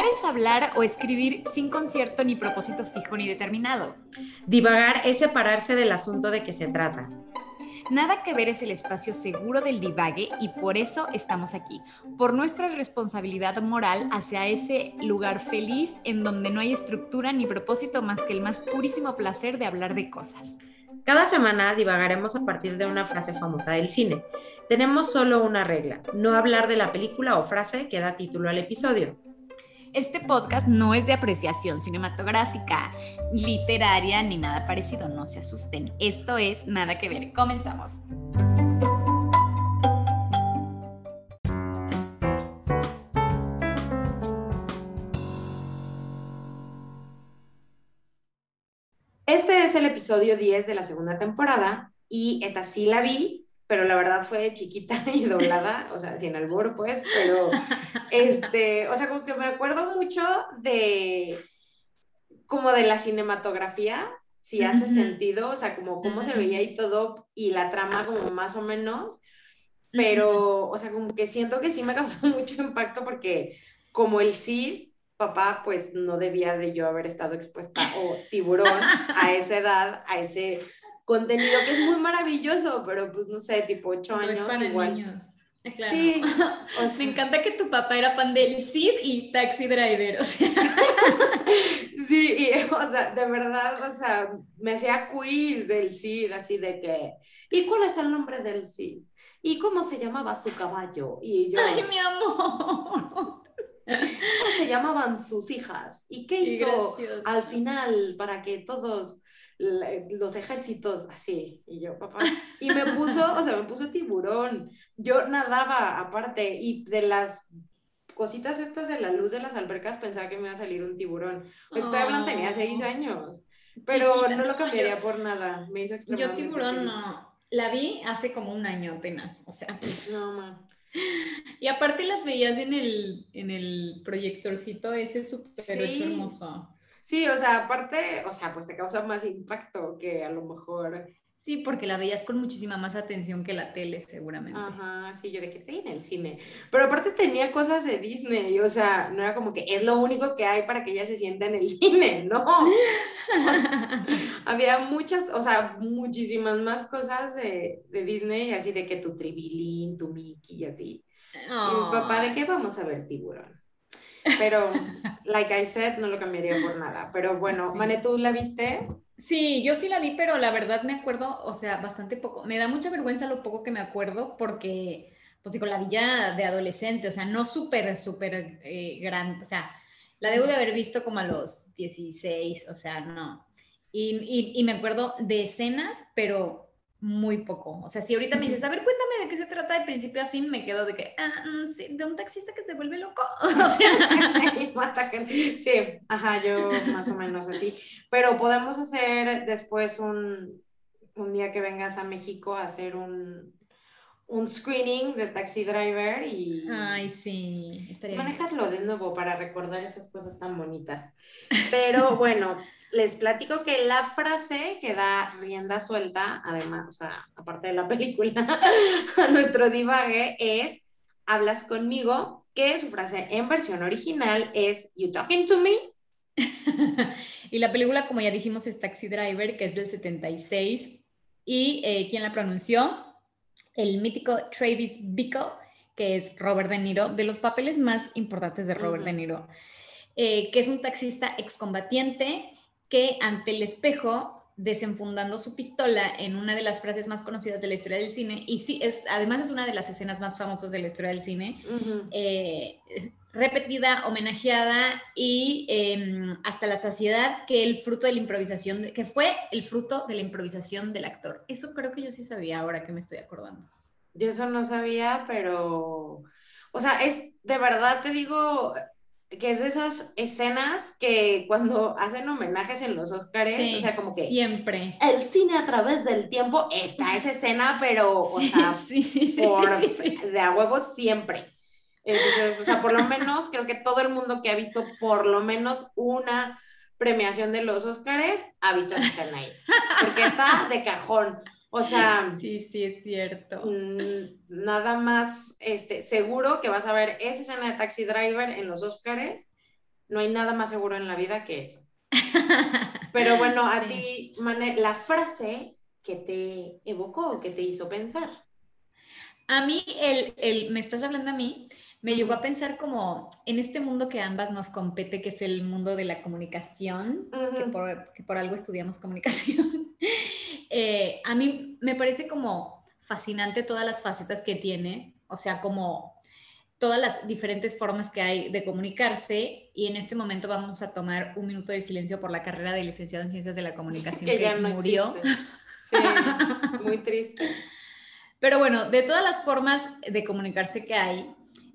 Divagar es hablar o escribir sin concierto ni propósito fijo ni determinado. Divagar es separarse del asunto de que se trata. Nada que ver es el espacio seguro del divague y por eso estamos aquí, por nuestra responsabilidad moral hacia ese lugar feliz en donde no hay estructura ni propósito más que el más purísimo placer de hablar de cosas. Cada semana divagaremos a partir de una frase famosa del cine. Tenemos solo una regla, no hablar de la película o frase que da título al episodio. Este podcast no es de apreciación cinematográfica, literaria ni nada parecido, no se asusten. Esto es nada que ver. Comenzamos. Este es el episodio 10 de la segunda temporada y esta sí la vi, pero la verdad fue chiquita y doblada, o sea, sin albur, pues, pero, este, o sea, como que me acuerdo mucho de, como de la cinematografía, si hace sentido, o sea, como cómo se veía y todo, y la trama como más o menos, pero, o sea, como que siento que sí me causó mucho impacto porque como el Cid, papá, pues no debía de yo haber estado expuesta o tiburón a esa edad, a ese contenido que es muy maravilloso, pero pues no sé, tipo ocho años. igual. niños. Claro. Sí, o sea, me encanta que tu papá era fan del Cid y Taxi Driver, o sea. Sí, y, o sea, de verdad, o sea, me hacía quiz del Cid, así de que, ¿y cuál es el nombre del Cid? ¿Y cómo se llamaba su caballo? Y yo, ¡Ay, mi amor! ¿Cómo se llamaban sus hijas? ¿Y qué, hizo al final para que todos los ejércitos así, y yo, papá, y me puso, o sea, me puso tiburón, yo nadaba aparte, y de las cositas estas de la luz de las albercas pensaba que me iba a salir un tiburón, estoy hablando, tenía seis años, pero no lo cambiaría por nada, me hizo Yo tiburón no, la vi hace como un año apenas, o sea, no. Y aparte las veías en el, en el proyectorcito ese súper hermoso. Sí, o sea, aparte, o sea, pues te causa más impacto que a lo mejor. Sí, porque la veías con muchísima más atención que la tele, seguramente. Ajá, sí, yo de que estoy en el cine. Pero aparte tenía cosas de Disney, o sea, no era como que es lo único que hay para que ella se sienta en el cine, no. había muchas, o sea, muchísimas más cosas de, de Disney, así de que tu Tribilín, tu Mickey y así. Y mi papá, ¿de qué vamos a ver tiburón? Pero, like I said, no lo cambiaría por nada. Pero bueno, Mane, ¿tú la viste? Sí, yo sí la vi, pero la verdad me acuerdo, o sea, bastante poco. Me da mucha vergüenza lo poco que me acuerdo porque, pues digo, la vi ya de adolescente, o sea, no súper, súper eh, grande, o sea, la debo de haber visto como a los 16, o sea, no. Y, y, y me acuerdo de escenas, pero muy poco. O sea, si ahorita me dices, a ver, cuéntame de qué se trata de principio a fin, me quedo de que, ah, mm, sí, de un taxista que se vuelve loco. O sea, sí, ajá, yo más o menos así. Pero podemos hacer después un, un día que vengas a México a hacer un, un screening de Taxi Driver y... Ay, sí. Manejarlo de nuevo para recordar esas cosas tan bonitas. Pero bueno, les platico que la frase que da rienda suelta, además, o sea, aparte de la película, a nuestro divague es hablas conmigo, que su frase en versión original es You talking to me? y la película, como ya dijimos, es Taxi Driver, que es del 76. ¿Y eh, quién la pronunció? El mítico Travis Bickle, que es Robert De Niro, de los papeles más importantes de Robert De Niro, eh, que es un taxista excombatiente que ante el espejo, desenfundando su pistola en una de las frases más conocidas de la historia del cine, y sí, es, además es una de las escenas más famosas de la historia del cine, eh, repetida, homenajeada y em, hasta la saciedad que el fruto de la improvisación, que fue el fruto de la improvisación del actor. Eso creo que yo sí sabía ahora que me estoy acordando. Yo eso no sabía, pero, o sea, es de verdad, te digo, que es de esas escenas que cuando hacen homenajes en los Oscars, o sea, como que siempre el cine a través del tiempo está esa escena, pero o sea, sí, sí, de a huevos siempre. Entonces, o sea, por lo menos creo que todo el mundo que ha visto por lo menos una premiación de los Oscars ha visto esa escena ahí, porque está de cajón. O sea, sí, sí, es cierto. Mm, nada más este, seguro que vas a ver esa escena de Taxi Driver en los Oscars no hay nada más seguro en la vida que eso. Pero bueno, a ti, la frase que te evocó, que te hizo pensar. A mí, el, el, me estás hablando a mí, me llegó a pensar como en este mundo que ambas nos compete, que es el mundo de la comunicación, que, por, que, por, algo estudiamos comunicación. Eh, a mí me parece como fascinante todas las facetas que tiene, o sea, como todas las diferentes formas que hay de comunicarse y en este momento vamos a tomar un minuto de silencio por la carrera de licenciado en Ciencias de la Comunicación que, ya murió. Sí, muy triste. Pero bueno, de todas las formas de comunicarse que hay,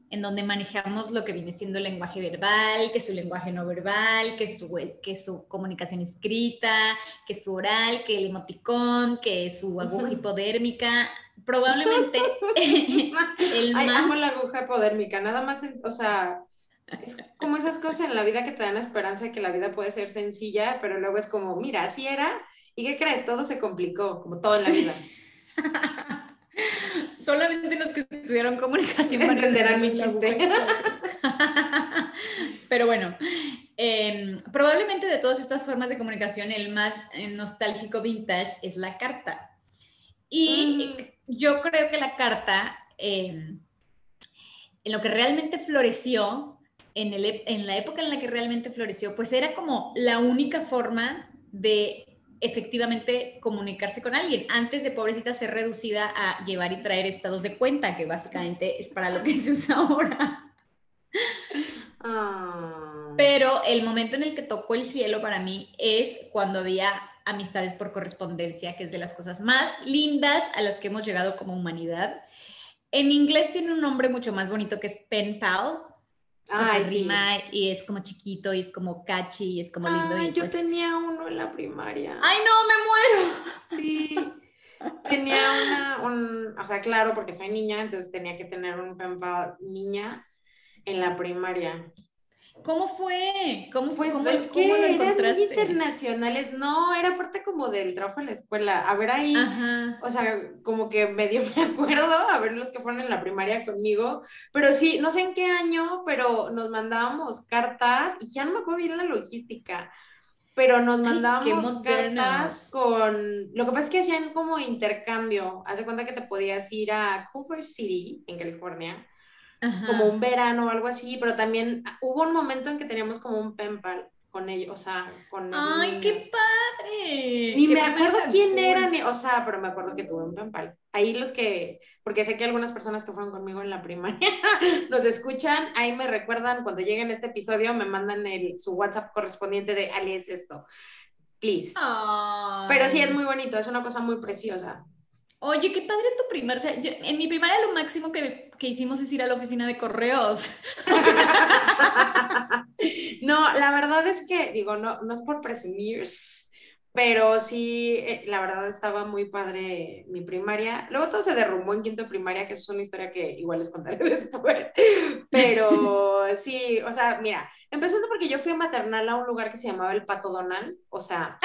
en donde manejamos lo que viene siendo el lenguaje verbal, que es su lenguaje no verbal, que es su, que su comunicación escrita, que es su oral, que el emoticón, que es su aguja hipodérmica. Probablemente el Ay, amo la aguja hipodérmica, nada más, o sea, es como esas cosas en la vida que te dan esperanza de que la vida puede ser sencilla, pero luego es como, mira, así era, ¿y qué crees? Todo se complicó, como todo en la vida. Solamente los que estudiaron comunicación entenderán mi chiste. Pero bueno, em, probablemente de todas estas formas de comunicación, el más eh, nostálgico vintage es la carta. Y mm. yo creo que la carta, em, en lo que realmente floreció, en, el, en la época en la que realmente floreció, pues era como la única forma de efectivamente comunicarse con alguien, antes de pobrecita ser reducida a llevar y traer estados de cuenta, que básicamente es para lo que se usa ahora. Ah. Pero el momento en el que tocó el cielo para mí es cuando había amistades por correspondencia, que es de las cosas más lindas a las que hemos llegado como humanidad. En inglés tiene un nombre mucho más bonito que es pen pal, Ay, rima y es como chiquito y es como catchy y es como lindo. Ay, yo pues tenía uno en la primaria. Ay, no, me muero. Sí. tenía una, un, o sea, claro, porque soy niña, entonces tenía que tener un pampa niña en la primaria. ¿Cómo fue? ¿Cómo fue? Pues ¿Cómo, es que eran internacionales. No, era parte como del trabajo en la escuela. A ver ahí, o sea, como que medio me acuerdo, a ver los que fueron en la primaria conmigo. Pero sí, no sé en qué año, pero nos mandábamos cartas y ya no me acuerdo bien la logística. Pero nos mandábamos cartas con. Lo que pasa es que hacían como intercambio. Haz de cuenta que te podías ir a Culver City, en California como un verano o algo así, pero también hubo un momento en que teníamos como un penpal con ellos, o sea, con ¡Ay, qué padre! Ni me acuerdo quién era, ni, o sea, pero me acuerdo que tuve un penpal. Ahí los que, porque sé que algunas personas que fueron conmigo en la primaria nos escuchan, ahí me recuerdan, cuando lleguen este episodio, me mandan el, su WhatsApp correspondiente de Ali es esto, please. Pero sí, es muy bonito, es una cosa muy preciosa. Oye, qué padre tu primaria. O sea, en mi primaria lo máximo que, que, hicimos es ir a la oficina de correos. no, la verdad es que, digo, no, no es por presumir, pero sí, eh, la verdad estaba muy padre mi primaria. Luego todo se derrumbó en quinto primaria, que es una historia que igual les contaré después. Pero sí, o sea, mira, empezando porque yo fui a maternal a un lugar que se llamaba el Pato Donald, o sea,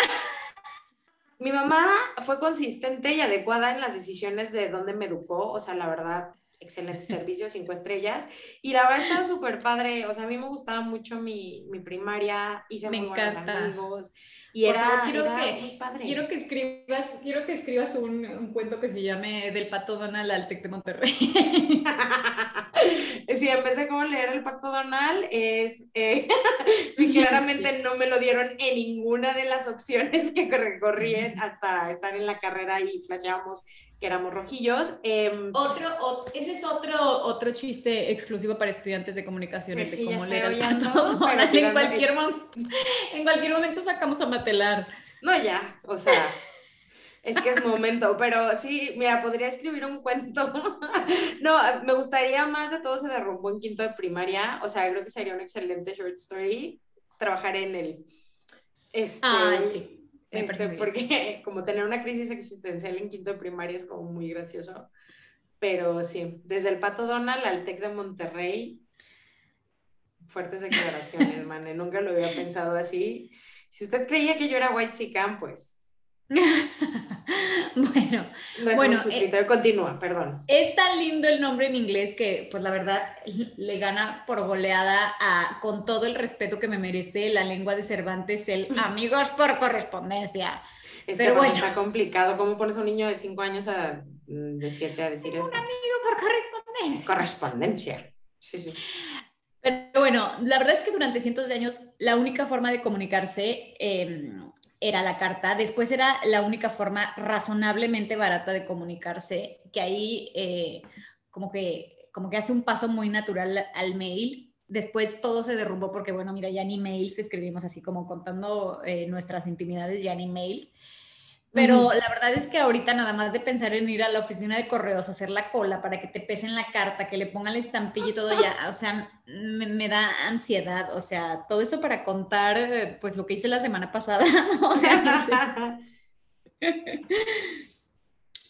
mi mamá fue consistente y adecuada en las decisiones de dónde me educó, o sea, la verdad, excelente servicio, cinco estrellas. Y la verdad estaba súper padre, o sea, a mí me gustaba mucho mi, mi primaria, hice me muy encanta. buenos amigos. Y era, quiero que, muy padre. Quiero que escribas, quiero que escribas un, un cuento que se llame Del Pato Donald al Tec de Monterrey. sí, empecé como leer El Pato Donald, es, eh, y claramente no me lo dieron en ninguna de las opciones que recorrí hasta estar en la carrera y flasheábamos que éramos rojillos. Em, otro, ese es otro, otro chiste exclusivo para estudiantes de comunicaciones, de cómo leer el pato en, cualquier en cualquier momento sacamos a matelar. No, ya, o sea, es que es momento, pero sí, mira, podría escribir un cuento. no, me gustaría más de todo se derrumbó en quinto de primaria, o sea, creo que sería un excelente short story trabajar en el... Este, ah, sí este, porque como tener una crisis existencial en quinto de primaria es como muy gracioso. Pero sí, desde el Pato Donald al TEC de Monterrey, fuertes declaraciones, man. Nunca lo había pensado así. Si usted creía que yo era White Sican, pues bueno, bueno, eh, continúa, perdón. Es tan lindo el nombre en inglés que, pues la verdad, le gana por goleada a, con todo el respeto que me merece la lengua de Cervantes, el amigos por correspondencia. Es Pero bueno. está complicado. ¿Cómo pones a un niño de 5 años a, mm, de 7 a decir eso? Un amigo por correspondencia. Correspondencia. Sí, sí. Pero bueno, la verdad es que durante cientos de años la única forma de comunicarse em, era la carta. Después era la única forma razonablemente barata de comunicarse, que ahí eh, como, que, como que hace un paso muy natural al mail. Después todo se derrumbó porque, bueno, mira, ya ni mails escribimos así como contando eh, nuestras intimidades, ya ni mails. Pero la verdad es que ahorita nada más de pensar en ir a la oficina de correos, hacer la cola para que te pesen la carta, que le pongan la estampilla y todo ya, o sea, me, da ansiedad, o sea, todo eso para contar pues lo que hice la semana pasada, o sea, no sé.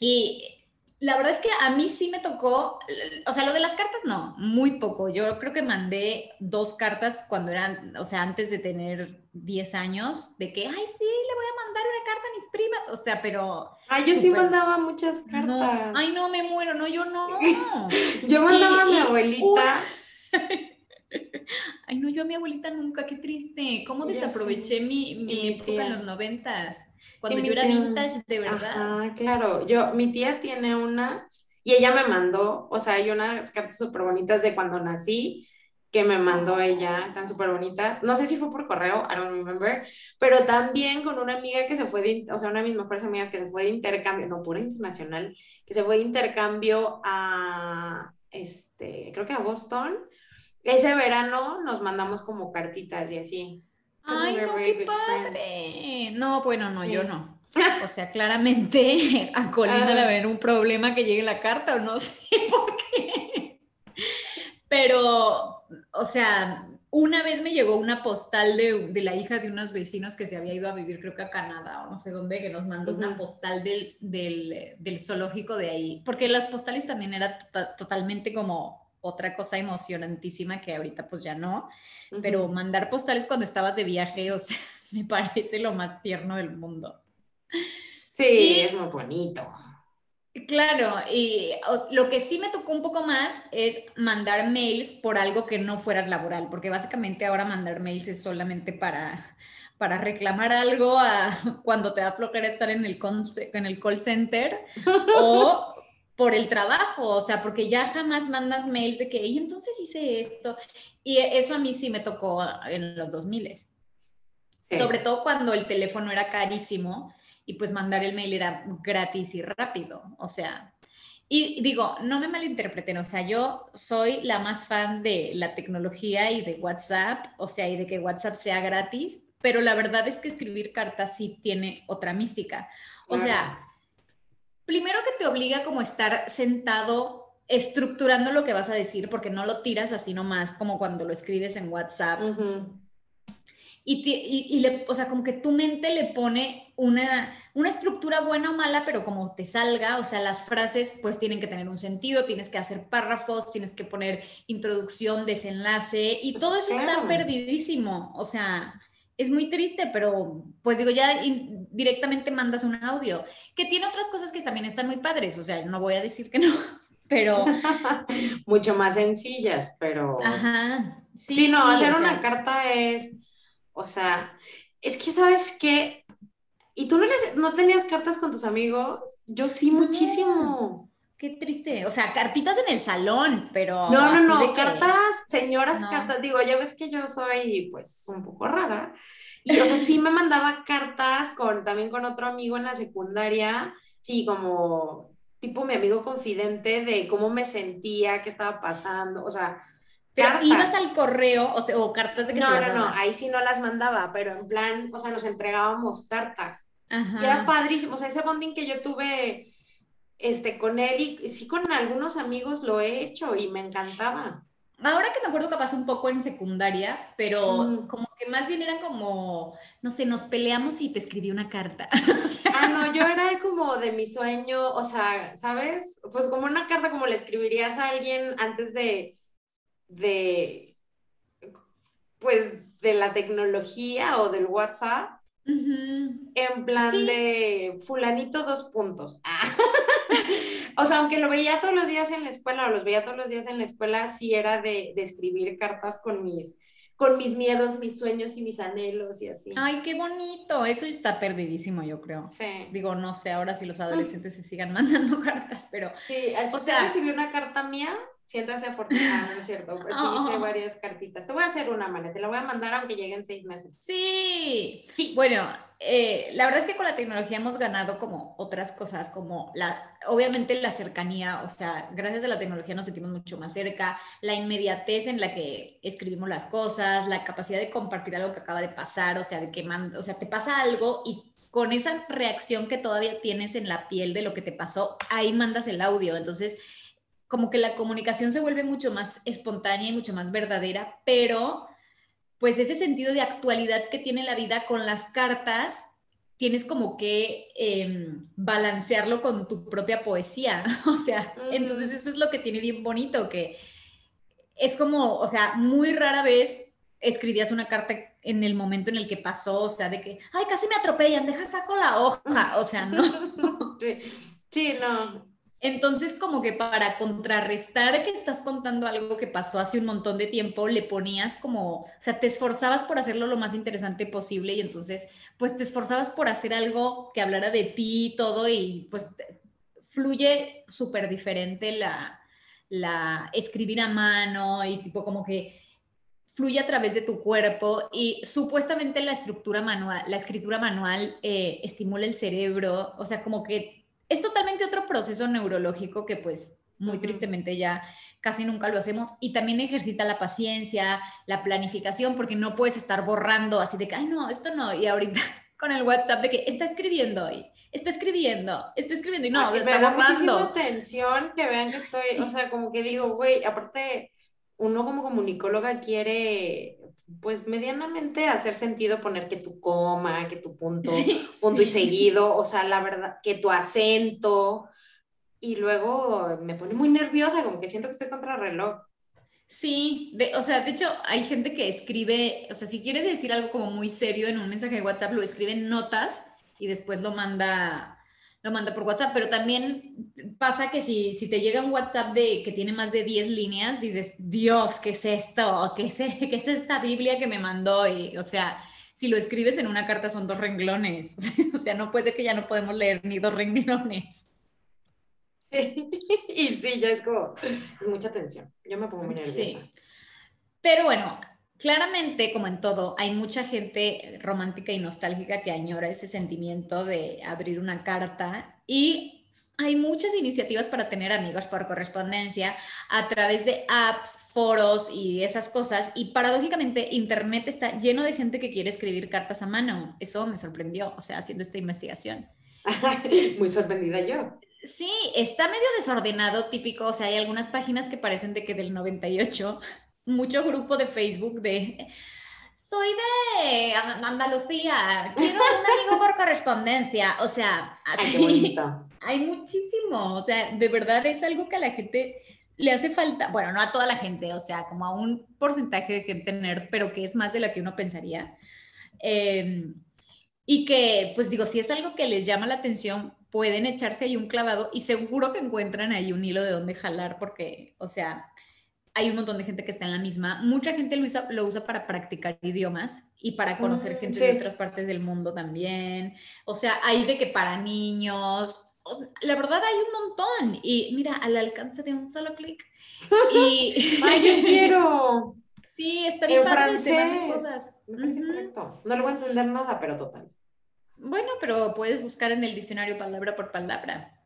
y la verdad es que a mí sí me tocó, o sea, lo de las cartas no, muy poco. Yo creo que mandé dos cartas cuando eran, o sea, antes de tener 10 años, de que, ay, sí, le voy a mandar una carta a mis primas, o sea, pero... Ay, yo sí mandaba muchas cartas. ay, no, me muero, no, yo no. yo mandaba a mi abuelita. ay, no, yo a mi abuelita nunca, qué triste. ¿Cómo desaproveché mi, mi época en los noventas? Cuando yo era vintage, de verdad. Ah, claro. Yo, mi tía tiene unas y ella me mandó, o sea, hay unas cartas súper bonitas de cuando nací que me mandó ella, están súper bonitas. No sé si fue por correo, I don't remember, pero también con una amiga que se fue de, o sea, una de mis mejores amigas que se fue de intercambio, no, pura internacional, que se fue de intercambio a, este, creo que a Boston. Ese verano nos mandamos como cartitas y así. Ay, no, qué padre. No, bueno, no, yo no. O sea, claramente a Colina le va a haber un problema que llegue la carta o no sé por qué. Pero, o sea, una vez me llegó una postal de, la hija de unos vecinos que se había ido a vivir, creo que a Canadá o no sé dónde, que nos mandó una postal del, del, zoológico de ahí. Porque las postales también eran totalmente como otra cosa emocionantísima que ahorita pues ya no, pero mandar postales cuando estabas de viaje, o sea, me parece lo más tierno del mundo. Sí, es muy bonito. Claro, y lo que sí me tocó un poco más es mandar mails por algo que no fuera laboral, porque básicamente ahora mandar mails es solamente para, para reclamar algo a, cuando te da flojera estar en el, en el call center o por el trabajo, o sea, porque ya jamás mandas mails de que, y entonces hice esto. Y eso a mí sí me tocó en los 2000. Sobre todo cuando el teléfono era carísimo y pues mandar el mail era gratis y rápido. O sea, y digo, no me malinterpreten, o sea, yo soy la más fan de la tecnología y de WhatsApp, o sea, y de que WhatsApp sea gratis, pero la verdad es que escribir cartas sí tiene otra mística. O sea, primero que te obliga como estar sentado estructurando lo que vas a decir, porque no lo tiras así nomás como cuando lo escribes en WhatsApp. Y, le, o sea, como que tu mente le pone una, una estructura buena o mala, pero como te salga, o sea, las frases pues tienen que tener un sentido, tienes que hacer párrafos, tienes que poner introducción, desenlace, y todo eso está perdidísimo. O sea, es muy triste, pero pues digo, ya directamente mandas un audio, que tiene otras cosas que también están muy padres, o sea, no voy a decir que no, pero... Mucho más sencillas, pero... Ajá. Sí, no, hacer una carta es, o sea, es que sabes que... ¿Y tú no, no tenías cartas con tus amigos? Yo sí, muchísimo. Qué triste. O sea, cartitas en el salón, pero. No, no, no. Cartas, señoras, cartas. Digo, ya ves que yo soy, pues, un poco rara. Y, o sea, sí me mandaba cartas con, también con otro amigo en la secundaria. Sí, como tipo mi amigo confidente de cómo me sentía, qué estaba pasando. O sea, pero ibas al correo o, sea, o cartas de que No, no, no, ahí sí no las mandaba, pero en plan, o sea, nos entregábamos cartas. Y era padrísimo, o sea, ese bonding que yo tuve este, con él y sí con algunos amigos lo he hecho y me encantaba. Ahora que me acuerdo que pasó un poco en secundaria, pero como que más bien era como, no sé, nos peleamos y te escribí una carta. ah, no, yo era como de mi sueño, o sea, ¿sabes? Pues como una carta como le escribirías a alguien antes de, de, pues, de la tecnología o del WhatsApp. En plan de fulanito dos puntos. o sea, aunque lo veía todos los días en la escuela o los veía todos los días en la escuela, sí era de, de escribir cartas con mis con mis miedos, mis sueños y mis anhelos y así. Ay, qué bonito. Eso está perdidísimo, yo creo. Sí. Digo, no sé ahora si los adolescentes se sigan mandando cartas, pero. Sí, o sea, recibí una carta mía, siéntase afortunada, ¿no es cierto? Pero sí hice oh. varias cartitas. Te voy a hacer una, mala, te la voy a mandar aunque lleguen seis meses. Sí. Bueno, eh, la verdad es que con la tecnología hemos ganado como otras cosas, como la, obviamente la cercanía, o sea, gracias a la tecnología nos sentimos mucho más cerca, la inmediatez en la que escribimos las cosas, la capacidad de compartir algo que acaba de pasar, o sea, de que o sea, te pasa algo y con esa reacción que todavía tienes en la piel de lo que te pasó, ahí mandas el audio, entonces como que la comunicación se vuelve mucho más espontánea y mucho más verdadera, pero pues ese sentido de actualidad que tiene la vida con las cartas, tienes como que em, balancearlo con tu propia poesía, o sea, entonces eso es lo que tiene bien bonito, que es como, o sea, muy rara vez escribías una carta en el momento en el que pasó, o sea, de que, ay, casi me atropellan, deja saco la hoja, o sea, no. Sí, sí no, entonces, como que para contrarrestar que estás contando algo que pasó hace un montón de tiempo, le ponías como, o sea, te esforzabas por hacerlo lo más interesante posible y entonces, pues te esforzabas por hacer algo que hablara de ti y todo y pues fluye súper diferente la, la escribir a mano y tipo como que fluye a través de tu cuerpo y supuestamente la estructura manual, la escritura manual eh, estimula el cerebro, o sea, como que es totalmente otro proceso neurológico que pues muy tristemente ya casi nunca lo hacemos y también ejercita la paciencia, la planificación, porque no puedes estar borrando así de que, ay no, esto no, y ahorita con el WhatsApp de que está escribiendo hoy, está escribiendo, está escribiendo y no, está me da muchísima atención que vean que estoy, o sea, como que digo, güey, aparte uno como comunicóloga quiere pues medianamente hacer sentido poner que tu coma, que tu punto, punto y seguido, o sea, la verdad, que tu acento, y luego me pone muy nerviosa, como que siento que estoy contra el reloj. Sí, de, o sea, de hecho hay gente que escribe, o sea, si quiere decir algo como muy serio en un mensaje de WhatsApp, lo escribe en notas y después lo manda lo manda por WhatsApp, pero también pasa que si, si te llega un WhatsApp de, que tiene más de 10 líneas, dices, Dios, ¿qué es esto? ¿Qué es, qué es esta Biblia que me mandó? Y, o sea, si lo escribes en una carta son dos renglones, o sea, no puede ser que ya no podemos leer ni dos renglones. y sí, ya es como mucha tensión. Yo me pongo muy nerviosa. Sí. Pero bueno, claramente, como en todo, hay mucha gente romántica y nostálgica que añora ese sentimiento de abrir una carta y hay muchas iniciativas para tener amigos por correspondencia a través de apps, foros y esas cosas. Y paradójicamente, Internet está lleno de gente que quiere escribir cartas a mano. Eso me sorprendió, o sea, haciendo esta investigación. Muy sorprendida yo. Sí, está medio desordenado, típico. O sea, hay algunas páginas que parecen de que del 98 mucho grupo de Facebook de soy de Andalucía, quiero un amigo por correspondencia. O sea, así. hay muchísimo. O sea, de verdad es algo que a la gente le hace falta. Bueno, no a toda la gente, o sea, como a un porcentaje de gente nerd, pero que es más de lo que uno pensaría. Em, y que, pues digo, si es algo que les llama la atención, pueden echarse ahí un clavado y seguro que encuentran ahí un hilo de dónde jalar, porque, o sea, hay un montón de gente que está en la misma. Mucha gente lo usa, lo usa para practicar idiomas y para conocer mm, gente de otras partes del mundo también. O sea, hay de que para niños, la verdad hay un montón. Y mira, al alcance de un solo clic. Y... ¡Ay, yo quiero! Sí, está bien en francés. Cosas. No le voy a entender nada, pero total. Bueno, pero puedes buscar en el diccionario palabra por palabra.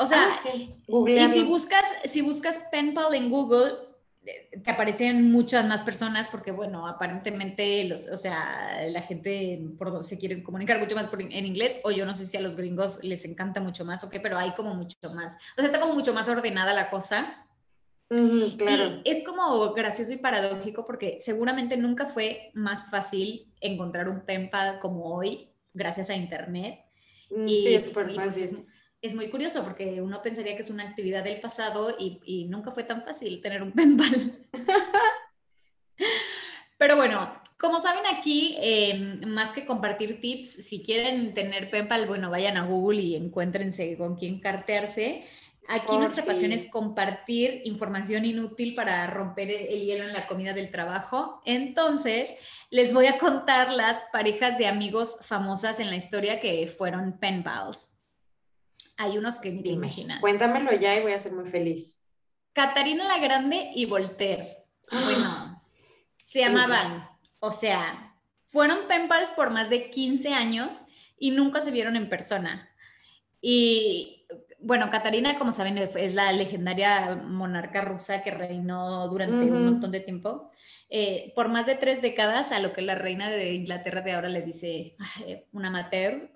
O sea, ah, y si buscas, si buscas PenPal en Google, eh, te aparecen muchas más personas porque, bueno, aparentemente, los, o sea, la gente se quiere comunicar mucho más en inglés o yo no sé si a los gringos les encanta mucho más o qué, pero hay como mucho más. O sea, está como mucho más ordenada la cosa. claro. es como gracioso y paradójico porque seguramente nunca fue más fácil encontrar un PenPal como hoy gracias a Internet. Mm, sí, es súper pues, fácil es muy curioso porque uno pensaría que es una actividad del pasado y, nunca fue tan fácil tener un penbal. Pero bueno, como saben aquí, em, más que compartir tips, si quieren tener PayPal, bueno, vayan a Google y encuéntrense con quién cartearse. Aquí nuestra pasión es compartir información inútil para romper el hielo en la comida del trabajo. Entonces, les voy a contar las parejas de amigos famosas en la historia que fueron pen pals. Hay unos que ni te imaginas. Cuéntamelo ya y voy a ser muy feliz. Catarina la Grande y Voltaire. Bueno, se llamaban, o sea, fueron pals por más de 15 años y nunca se vieron en persona. Y bueno, Catarina, como saben, es la legendaria monarca rusa que reinó durante un montón de tiempo. Eh, por más de tres décadas, a lo que la reina de Inglaterra de ahora le dice una amateur.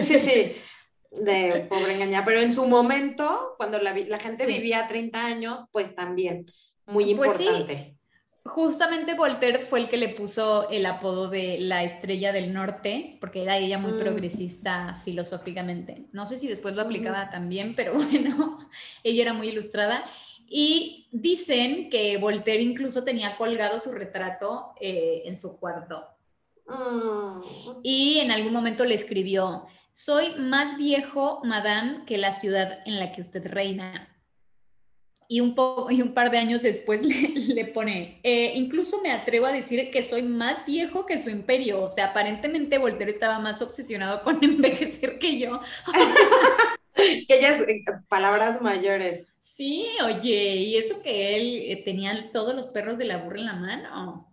Sí, sí, de pobre engañada. Pero en su momento, cuando la, gente vivía 30 años, pues también, muy importante. Pues sí. Justamente Voltaire fue el que le puso el apodo de la estrella del norte, porque era ella muy mm. progresista filosóficamente. No sé si después lo aplicaba también, pero bueno, ella era muy ilustrada. Y dicen que Voltaire incluso tenía colgado su retrato eh, en su cuarto. Mm. Y en algún momento le escribió, soy más viejo, madame, que la ciudad en la que usted reina y un, y un par de años después le, pone, eh, incluso me atrevo a decir que soy más viejo que su imperio. O sea, aparentemente Voltaire estaba más obsesionado con envejecer que yo. que ellas, eh, palabras mayores. Sí, oye, y eso que él eh, tenía todos los perros de la burra en la mano.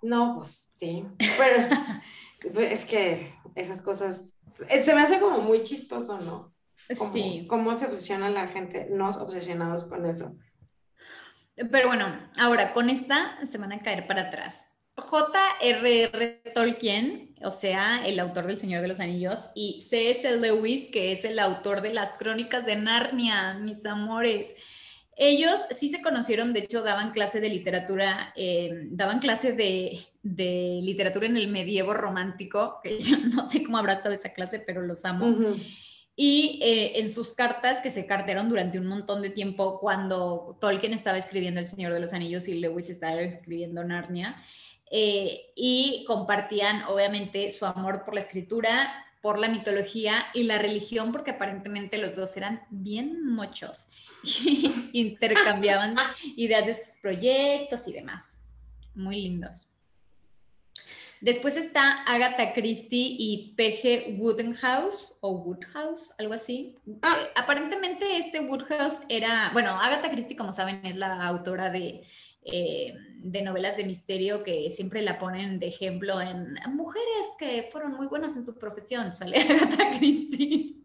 No, pues sí, pero es que esas cosas, se me hace como muy chistoso, ¿no? sí. ¿Cómo se obsesiona la gente? No obsesionados con eso. Pero bueno, ahora con esta se van a caer para atrás. J.R.R. Tolkien, o sea, el autor del Señor de los Anillos, y C.S. Lewis, que es el autor de las Crónicas de Narnia, mis amores. Ellos sí se conocieron, de hecho, daban clase de literatura, eh, daban clase de, literatura en el medievo romántico, que yo no sé cómo habrá estado esa clase, pero los amo. Y eh, en sus cartas que se cartearon durante un montón de tiempo cuando Tolkien estaba escribiendo El Señor de los Anillos y Lewis estaba escribiendo Narnia, eh, y compartían obviamente su amor por la escritura, por la mitología y la religión, porque aparentemente los dos eran bien muchos y intercambiaban ideas de sus proyectos y demás. Muy lindos. Después está Agatha Christie y P.G. Woodhouse o Woodhouse, algo así. Ah. Eh, aparentemente este Woodhouse era, bueno, Agatha Christie, como saben, es la autora de, eh, de novelas de misterio que siempre la ponen de ejemplo en mujeres que fueron muy buenas en su profesión, sale Agatha Christie.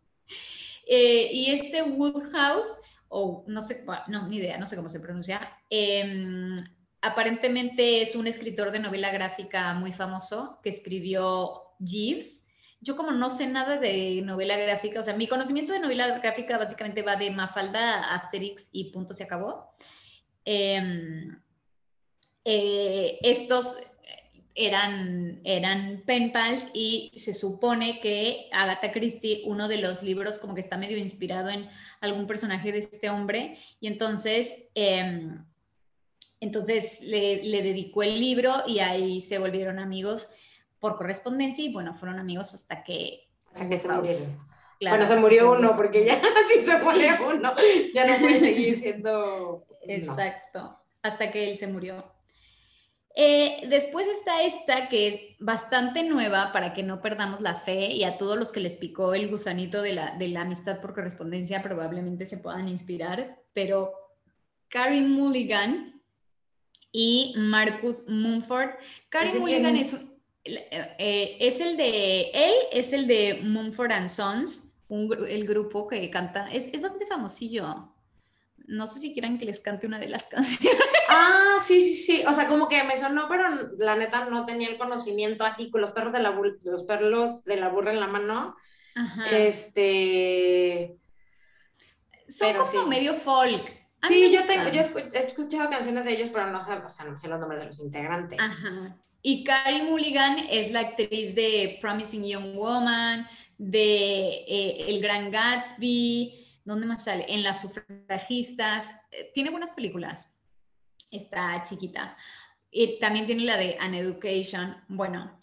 Eh, y este Woodhouse, o no sé, no, ni idea, no sé cómo se pronuncia, em, aparentemente es un escritor de novela gráfica muy famoso que escribió Jeeves. Yo como no sé nada de novela gráfica, o sea, mi conocimiento de novela gráfica básicamente va de Mafalda, Asterix y punto se acabó. Em, eh, estos eran, eran pen pals y se supone que Agatha Christie, uno de los libros como que está medio inspirado en algún personaje de este hombre y entonces... Em, entonces le, dedicó el libro y ahí se volvieron amigos por correspondencia y bueno, fueron amigos hasta que... se murieron. bueno, se murió uno porque ya si se muere uno, ya no puede seguir siendo... Exacto, hasta que él se murió. Eh, después está esta que es bastante nueva para que no perdamos la fe y a todos los que les picó el gusanito de la, de la amistad por correspondencia probablemente se puedan inspirar, pero Carrie Mulligan y Marcus Mumford. Carrie Mulligan es, eh, es, el de, él es el de Mumford and Sons, el grupo que canta, es, es, bastante famosillo. No sé si quieran que les cante una de las canciones. Ah, sí, sí, sí. O sea, como que me sonó, pero la neta no tenía el conocimiento así con los perros de la, los perros de la burra en la mano. Este. Son como medio folk. Sí, yo, tengo, yo he escuchado canciones de ellos, pero no sé, o sea, no sé los nombres de los integrantes. Ajá. Y Carrie Mulligan es la actriz de Promising Young Woman, de eh, El Gran Gatsby, ¿dónde más sale? En Las Sufragistas. Eh, tiene buenas películas. Está chiquita. también tiene la de An Education. Bueno,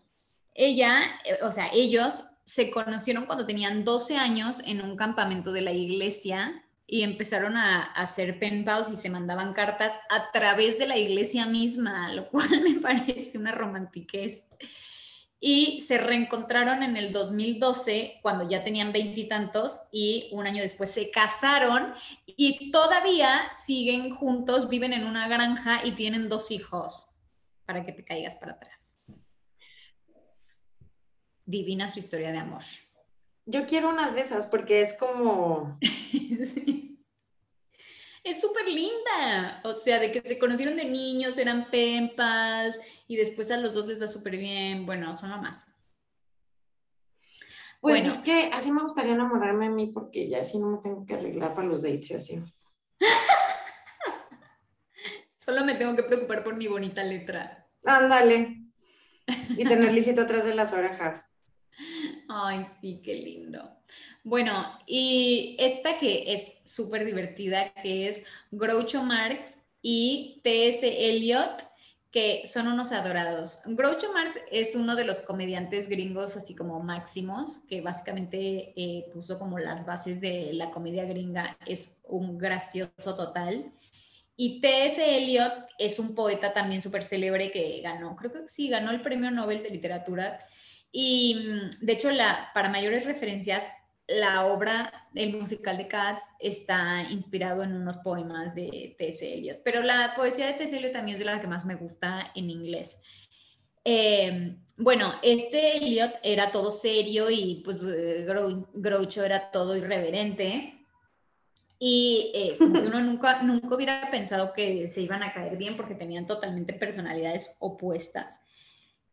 ella, eh, o sea, ellos se conocieron cuando tenían 12 años en un campamento de la iglesia y empezaron a, hacer pen pals y se mandaban cartas a través de la iglesia misma, lo cual me parece una romantiquez. Y se reencontraron en el 2012, cuando ya tenían veintitantos, y, un año después se casaron y todavía siguen juntos, viven en una granja y tienen dos hijos, para que te caigas para atrás. Divina su historia de amor. Yo quiero una de esas porque es como... Es súper linda. O sea, de que se conocieron de niños, eran pempas y después a los dos les va súper bien. Bueno, son más. Pues es que así me gustaría enamorarme a mí porque ya así no me tengo que arreglar para los dates y así. Solo me tengo que preocupar por mi bonita letra. Ándale. Y tener lisito atrás de las orejas. Ay, sí, qué lindo. Bueno, y esta que es súper divertida, que es Groucho Marx y T.S. Eliot, que son unos adorados. Groucho Marx es uno de los comediantes gringos así como máximos, que básicamente eh, puso como las bases de la comedia gringa, es un gracioso total. Y T.S. Eliot es un poeta también súper célebre que ganó, creo que sí, ganó el Premio Nobel de Literatura. Y mm, de hecho, la, para mayores referencias, la obra, el musical de Cats, está inspirado en unos poemas de T.S. Eliot, pero la poesía de T.S. Eliot también es de la que más me gusta en inglés. Em, bueno, este Eliot era todo serio y pues eh, Groucho era todo irreverente. Y eh, uno nunca, nunca hubiera pensado que se iban a caer bien porque tenían totalmente personalidades opuestas.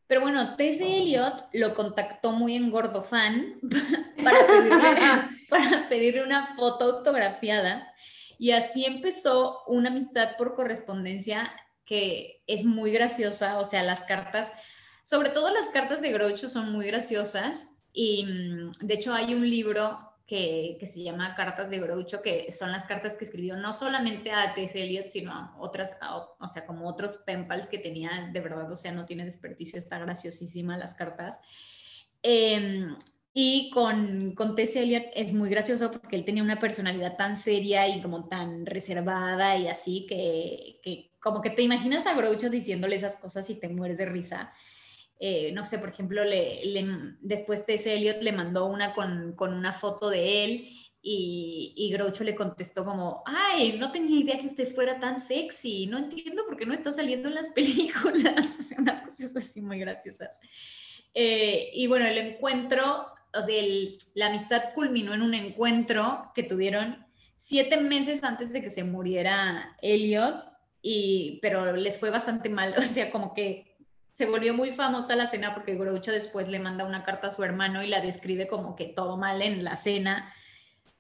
Pero bueno, T.S. Eliot lo contactó muy en gordo fan para pedirle, para pedirle una foto autografiada. Y así empezó una amistad por correspondencia que es muy graciosa, o sea, las cartas, sobre todo las cartas de Groucho son muy graciosas. Y mm, de hecho hay un libro que, se llama Cartas de Groucho, que son las cartas que escribió no solamente a T.S. Eliot, sino a otras, o sea, como otros penpals que tenía, de verdad, o sea, no tiene desperdicio, está graciosísima las cartas. Em, y con, con T.S. Es muy gracioso porque él tenía una personalidad tan seria y como tan reservada y así que, que como que te imaginas a Groucho diciéndole esas cosas y te mueres de risa. Eh, no sé, por ejemplo, le, después T.S. Eliot le mandó una con, una foto de él y, y, Groucho le contestó como, ay, no tenía idea que usted fuera tan sexy, no entiendo por qué no está saliendo en las películas, o unas cosas así muy graciosas. Eh, y bueno, el encuentro, del, la amistad culminó en un encuentro que tuvieron siete meses antes de que se muriera Eliot, y, pero les fue bastante mal, o sea, como que se volvió muy famosa la cena porque Groucho después le manda una carta a su hermano y la describe como que todo mal en la cena,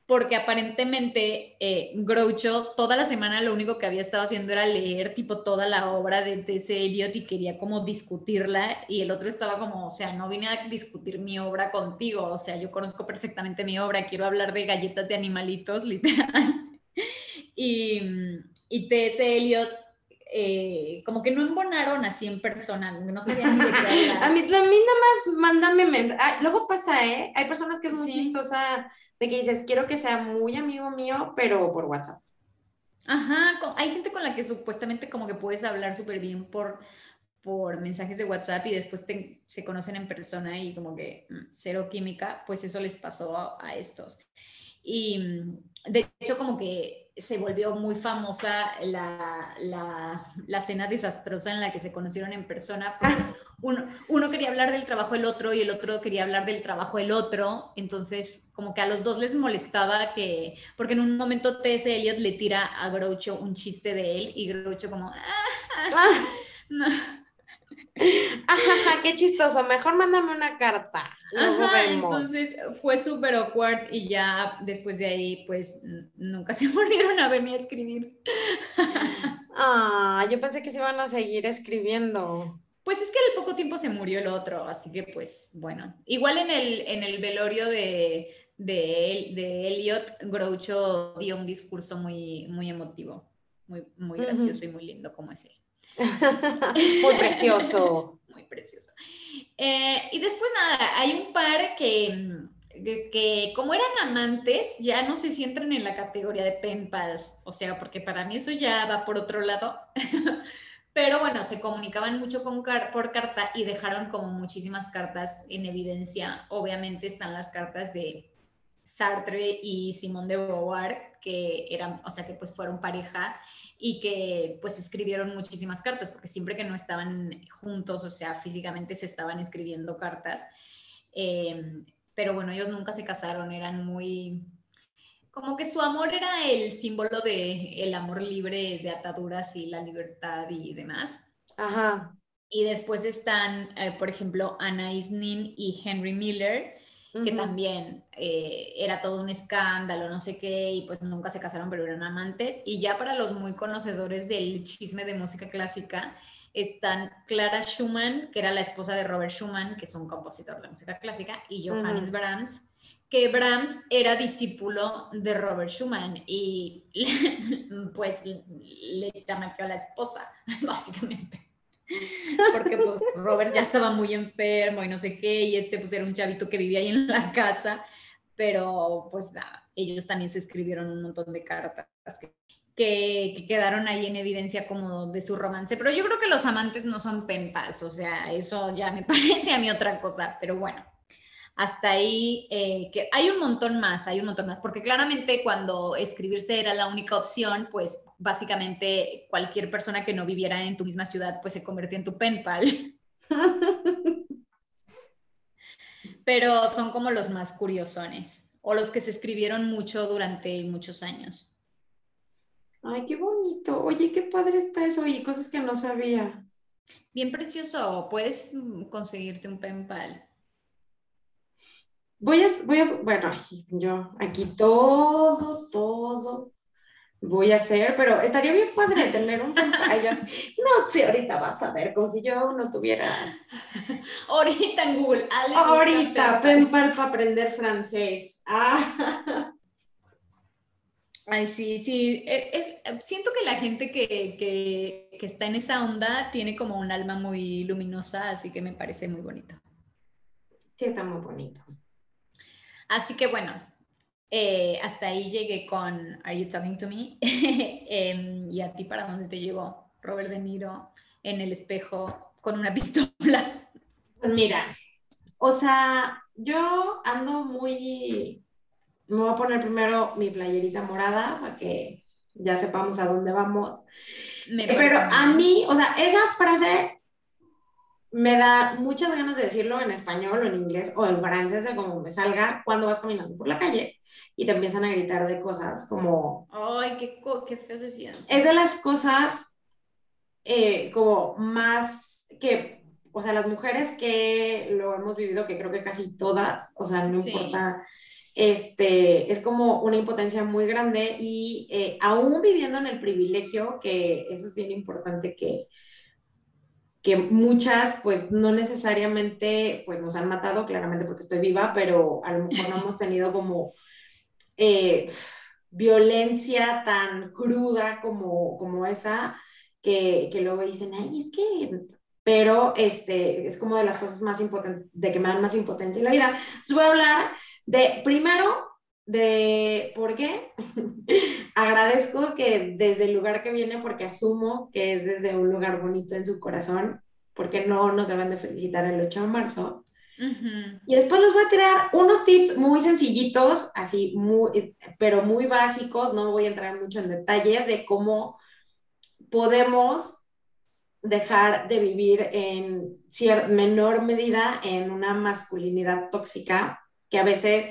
porque aparentemente eh, Groucho toda la semana lo único que había estado haciendo era leer tipo toda la obra de T.C. Eliot y quería como discutirla y el otro estaba como, o sea, no vine a discutir mi obra contigo, o sea, yo conozco perfectamente mi obra, quiero hablar de galletas de animalitos, literal. y, y T.S. Eliot eh, como que no embonaron así en persona, no sabían ni de qué a, mí, a nada más mándame mensaje. Ah, luego pasa, ¿eh? Hay personas que es muy chistosa de que dices, quiero que sea muy amigo mío, pero por WhatsApp. Ajá, hay gente con la que supuestamente como que puedes hablar súper bien por, por mensajes de WhatsApp y después se conocen en persona y como que mm, cero química, pues eso les pasó a estos. Y mm, de hecho como que se volvió muy famosa la, la, cena desastrosa en la que se conocieron en persona. Uno, uno, quería hablar del trabajo del otro y el otro quería hablar del trabajo del otro. Entonces, como que a los dos les molestaba que, porque en un momento T.S. Eliot le tira a Groucho un chiste de él y Groucho como, ah, ah. no Ajá, qué chistoso. Mejor mándame una carta. Ajá, entonces fue súper awkward y ya después de ahí, pues nunca se volvieron a ver ni a escribir. Ah, yo pensé que se iban a seguir escribiendo. Pues es que al poco tiempo se murió el otro, así que pues bueno. Igual en el, en el velorio de, de, de Elliot, Groucho dio un discurso muy, muy emotivo, muy, muy gracioso y muy lindo como ese. Muy precioso. Muy precioso. Eh, y después nada, hay un par que, que, como eran amantes, ya no se sientan en la categoría de pen pals, o sea, porque para mí eso ya va por otro lado. Pero bueno, se comunicaban mucho con por carta y dejaron como muchísimas cartas en evidencia. Obviamente están las cartas de Sartre y Simone de Beauvoir, que eran, o sea, que pues fueron pareja y que pues escribieron muchísimas cartas, porque siempre que no estaban juntos, o sea, físicamente se estaban escribiendo cartas. Em, pero bueno, ellos nunca se casaron, eran muy, como que su amor era el símbolo de el amor libre de ataduras y la libertad y demás. Ajá. Y después están, eh, por ejemplo, Anais Nin y Henry Miller, que también eh, era todo un escándalo, no sé qué, y pues nunca se casaron, pero eran amantes. Y ya para los muy conocedores del chisme de música clásica, están Clara Schumann, que era la esposa de Robert Schumann, que es un compositor de música clásica, y Johannes Brahms, que Brahms era discípulo de Robert Schumann y pues le chamaqueó a la esposa, básicamente. Porque pues, Robert ya estaba muy enfermo y no sé qué, y este pues era un chavito que vivía ahí en la casa, pero pues nada, ellos también se escribieron un montón de cartas que, que, quedaron ahí en evidencia como de su romance, pero yo creo que los amantes no son pen pals, o sea, eso ya me parece a mí otra cosa, pero bueno hasta ahí, eh, que hay un montón más, hay un montón más, porque claramente cuando escribirse era la única opción, pues básicamente cualquier persona que no viviera en tu misma ciudad, pues se convertía en tu pen pal. Pero son como los más curiosones, o los que se escribieron mucho durante muchos años. Ay, qué bonito. Oye, qué padre está eso y cosas que no sabía. Bien precioso. Puedes conseguirte un pen pal. Voy a, voy a, bueno, yo aquí todo, todo voy a hacer, pero estaría bien padre tener un pantallas. No sé, ahorita vas a ver, como si yo no tuviera. ahorita en Google. ahorita, penpal para aprender francés. Ah. Ay, sí, sí. E, siento que la gente que, que, que está en esa onda tiene como un alma muy luminosa, así que me parece muy bonito. Sí, está muy bonito. Así que bueno, eh, hasta ahí llegué con Are You Talking to Me? Em, ¿Y a ti para dónde te llegó Robert De Niro en el espejo con una pistola? Pues mira, o sea, yo ando muy... Me voy a poner primero mi playerita morada para que ya sepamos a dónde vamos. Pero a mí, o sea, esa frase me da muchas ganas de decirlo en español o en inglés o en francés, de como me salga, cuando vas caminando por la calle y te empiezan a gritar de cosas como... Ay, qué, qué feo se siente. Es de las cosas eh, como más que, o sea, las mujeres que lo hemos vivido, que creo que casi todas, o sea, no importa, este, es como una impotencia muy grande y eh, aún viviendo en el privilegio, que eso es bien importante que que muchas pues no necesariamente pues nos han matado, claramente porque estoy viva, pero a lo mejor no hemos tenido como eh, violencia tan cruda como, como esa, que, que luego dicen, ay, es que, pero este, es como de las cosas más importantes, de que me dan más impotencia en la vida. Entonces voy a hablar de, primero, de por qué. Agradezco que desde el lugar que viene, porque asumo que es desde un lugar bonito en su corazón, porque no nos deben de felicitar el 8 de marzo. Y después les voy a tirar unos tips muy sencillitos, así, muy, pero muy básicos, no voy a entrar mucho en detalle de cómo podemos dejar de vivir en menor medida en una masculinidad tóxica, que a veces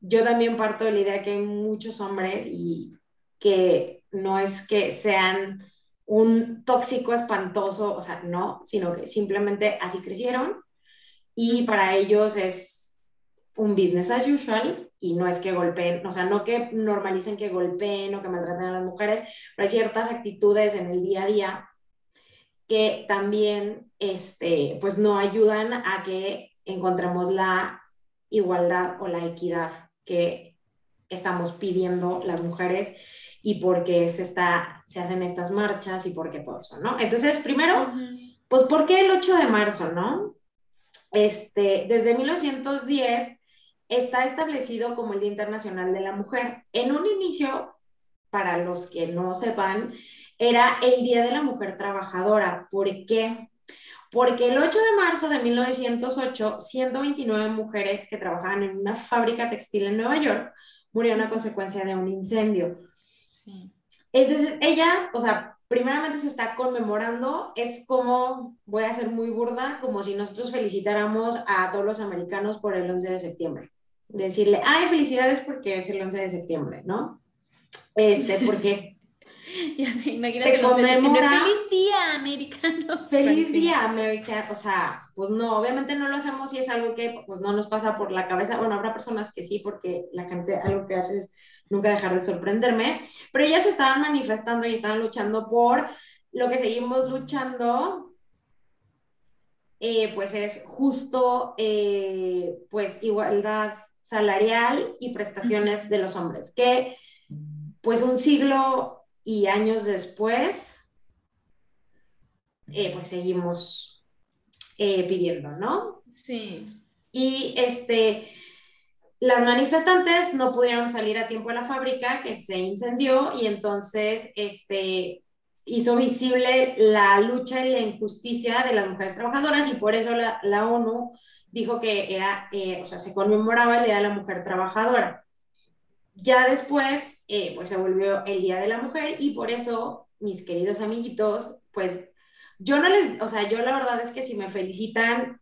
yo también parto de la idea que hay muchos hombres y que no es que sean un tóxico espantoso, o sea, no, sino que simplemente así crecieron y para ellos es un business as usual y no es que golpeen, o sea, no que normalicen que golpeen o que maltraten a las mujeres, pero hay ciertas actitudes en el día a día que también, este, pues no ayudan a que encontremos la igualdad o la equidad que estamos pidiendo las mujeres y por qué se, está, se hacen estas marchas y por qué todo eso, ¿no? Entonces, primero, pues, ¿por qué el 8 de marzo, no? Este, desde 1910 está establecido como el Día Internacional de la Mujer. En un inicio, para los que no sepan, era el Día de la Mujer Trabajadora. ¿Por qué? Porque el 8 de marzo de 1908, 129 mujeres que trabajaban en una fábrica textil en Nueva York murieron a consecuencia de un incendio. Entonces, ellas, o sea, primeramente se está conmemorando, es como, voy a ser muy burda, como si nosotros felicitáramos a todos los americanos por el 11 de septiembre. Decirle, ay, felicidades porque es el 11 de septiembre, ¿no? Este, porque Ya se imagínate que conmemora... Feliz día, americano. Feliz día, América. O sea, pues no, obviamente no lo hacemos y es algo que pues no nos pasa por la cabeza. Bueno, habrá personas que sí, porque la gente algo que hace es nunca dejar de sorprenderme, pero ellas estaban manifestando y estaban luchando por lo que seguimos luchando, eh, pues es justo, eh, pues igualdad salarial y prestaciones de los hombres, que pues un siglo y años después, eh, pues seguimos eh, pidiendo, ¿no? Sí. Y este, las manifestantes no pudieron salir a tiempo a la fábrica que se incendió y entonces este, hizo visible la lucha y la injusticia de las mujeres trabajadoras y por eso la, ONU dijo que era, eh, o sea, se conmemoraba el Día de la Mujer Trabajadora. Ya después, eh, pues se volvió el Día de la Mujer y por eso, mis queridos amiguitos, pues yo no les, o sea, yo la verdad es que si me felicitan,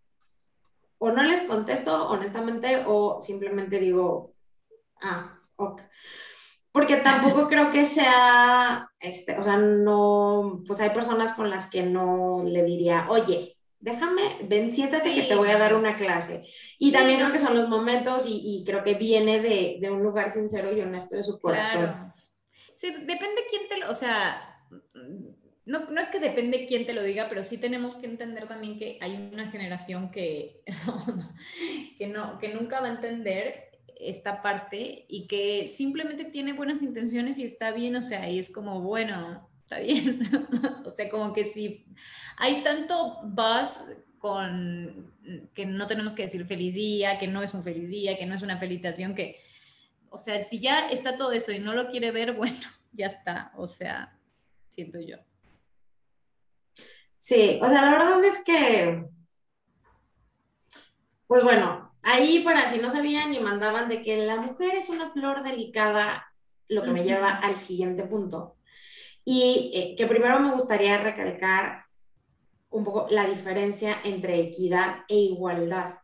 o no les contesto honestamente, o simplemente digo, ah, ok. Porque tampoco creo que sea, este, o sea, no, pues hay personas con las que no le diría, oye, déjame, ven, siéntate que te voy a dar una clase. Y también creo que son los momentos y, creo que viene de, un lugar sincero y honesto de su corazón. Sí, depende quién te lo, o sea, no, no, es que depende quién te lo diga, pero sí tenemos que entender también que hay una generación que, que, no, que nunca va a entender esta parte y que simplemente tiene buenas intenciones y está bien, o sea, y es como, bueno, está bien. o sea, como que si hay tanto buzz con que no tenemos que decir feliz día, que no es un feliz día, que no es una felicitación, que, o sea, si ya está todo eso y no lo quiere ver, bueno, ya está, o sea, siento yo. Sí, o sea, la verdad es que, pues bueno, ahí para si no sabían y mandaban de que la mujer es una flor delicada, lo que me lleva al siguiente punto y eh, que primero me gustaría recalcar un poco la diferencia entre equidad e igualdad.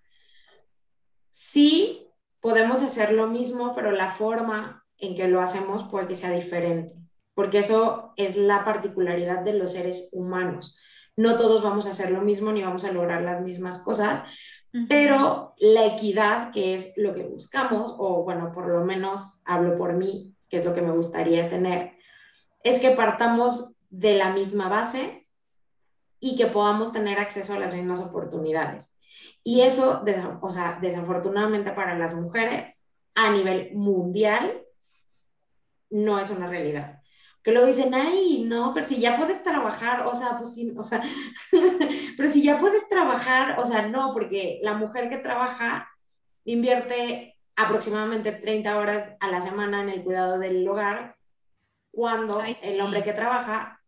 Sí, podemos hacer lo mismo, pero la forma en que lo hacemos puede que sea diferente, porque eso es la particularidad de los seres humanos. No todos vamos a hacer lo mismo ni vamos a lograr las mismas cosas, pero la equidad, que es lo que buscamos, o bueno, por lo menos hablo por mí, que es lo que me gustaría tener, es que partamos de la misma base y que podamos tener acceso a las mismas oportunidades. Y eso, o sea, desafortunadamente para las mujeres a nivel mundial, no es una realidad. Que lo dicen, ay, no, pero si ya puedes trabajar, o sea, pues sí, o sea, pero si ya puedes trabajar, o sea, no, porque la mujer que trabaja invierte aproximadamente 30 horas a la semana en el cuidado del hogar cuando el hombre que trabaja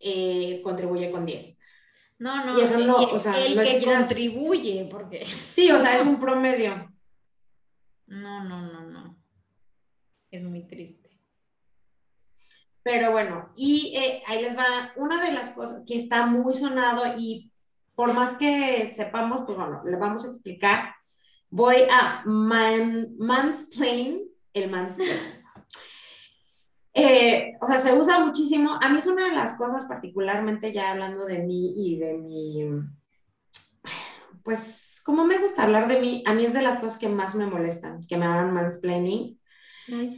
eh, contribuye con 10. No, no, y eso no, o sea, el que contribuye, porque... Sí, o sea, es un promedio. No, no, no, no. Es muy triste. Pero bueno, y eh, ahí les va una de las cosas que está muy sonado y por más que sepamos, pues bueno, le vamos a explicar. Voy a man, mansplain el mansplain. Eh, o sea, se usa muchísimo. A mí es una de las cosas, particularmente ya hablando de mí y de mi, pues, como me gusta hablar de mí, a mí es de las cosas que más me molestan, que me hagan mansplaining.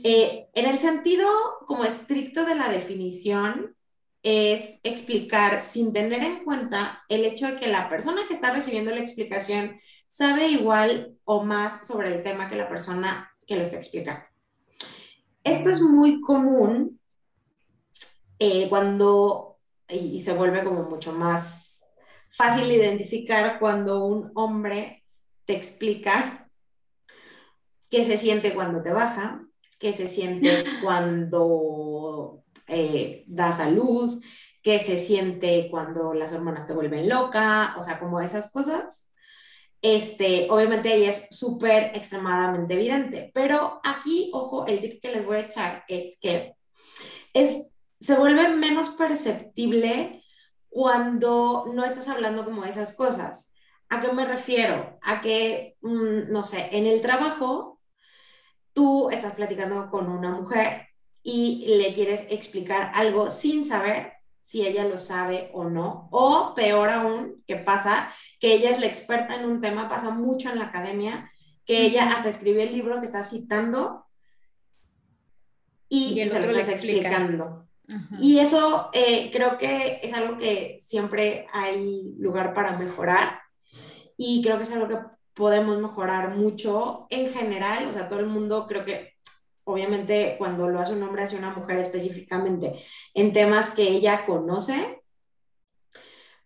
Eh, en el sentido como estricto de la definición, es explicar sin tener en cuenta el hecho de que la persona que está recibiendo la explicación sabe igual o más sobre el tema que la persona que lo está explicando. Esto es muy común eh, cuando, y se vuelve como mucho más fácil identificar cuando un hombre te explica qué se siente cuando te baja, qué se siente cuando eh, das a luz, qué se siente cuando las hormonas te vuelven loca, o sea, como esas cosas. Este, obviamente ahí es súper extremadamente evidente, pero aquí, ojo, el tip que les voy a echar es que es, se vuelve menos perceptible cuando no estás hablando como esas cosas. ¿A qué me refiero? A que, mm, no sé, en el trabajo tú estás platicando con una mujer y le quieres explicar algo sin saber si ella lo sabe o no. O peor aún, que pasa, que ella es la experta en un tema, pasa mucho en la academia, que ella hasta escribió el libro que está citando y, se lo está explicando. Y eso eh, creo que es algo que siempre hay lugar para mejorar y creo que es algo que podemos mejorar mucho en general, o sea, todo el mundo creo que obviamente cuando lo hace un hombre hacia una mujer específicamente en temas que ella conoce,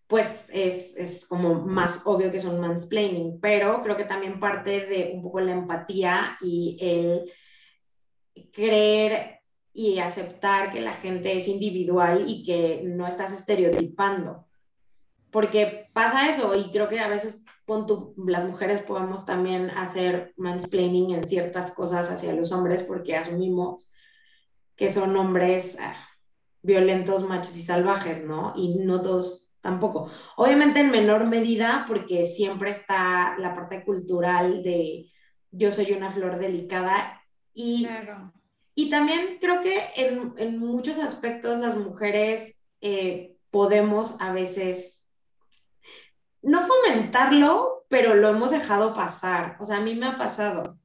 pues es, es, como más obvio que son mansplaining, pero creo que también parte de un poco la empatía y el creer y aceptar que la gente es individual y que no estás estereotipando. Porque pasa eso y creo que a veces las mujeres podemos también hacer mansplaining en ciertas cosas hacia los hombres porque asumimos que son hombres ah, violentos, machos y salvajes, ¿no? Y no todos tampoco. Obviamente en menor medida porque siempre está la parte cultural de yo soy una flor delicada y, y también creo que en, en muchos aspectos las mujeres eh, podemos a veces no fomentarlo, pero lo hemos dejado pasar. O sea, a mí me ha pasado.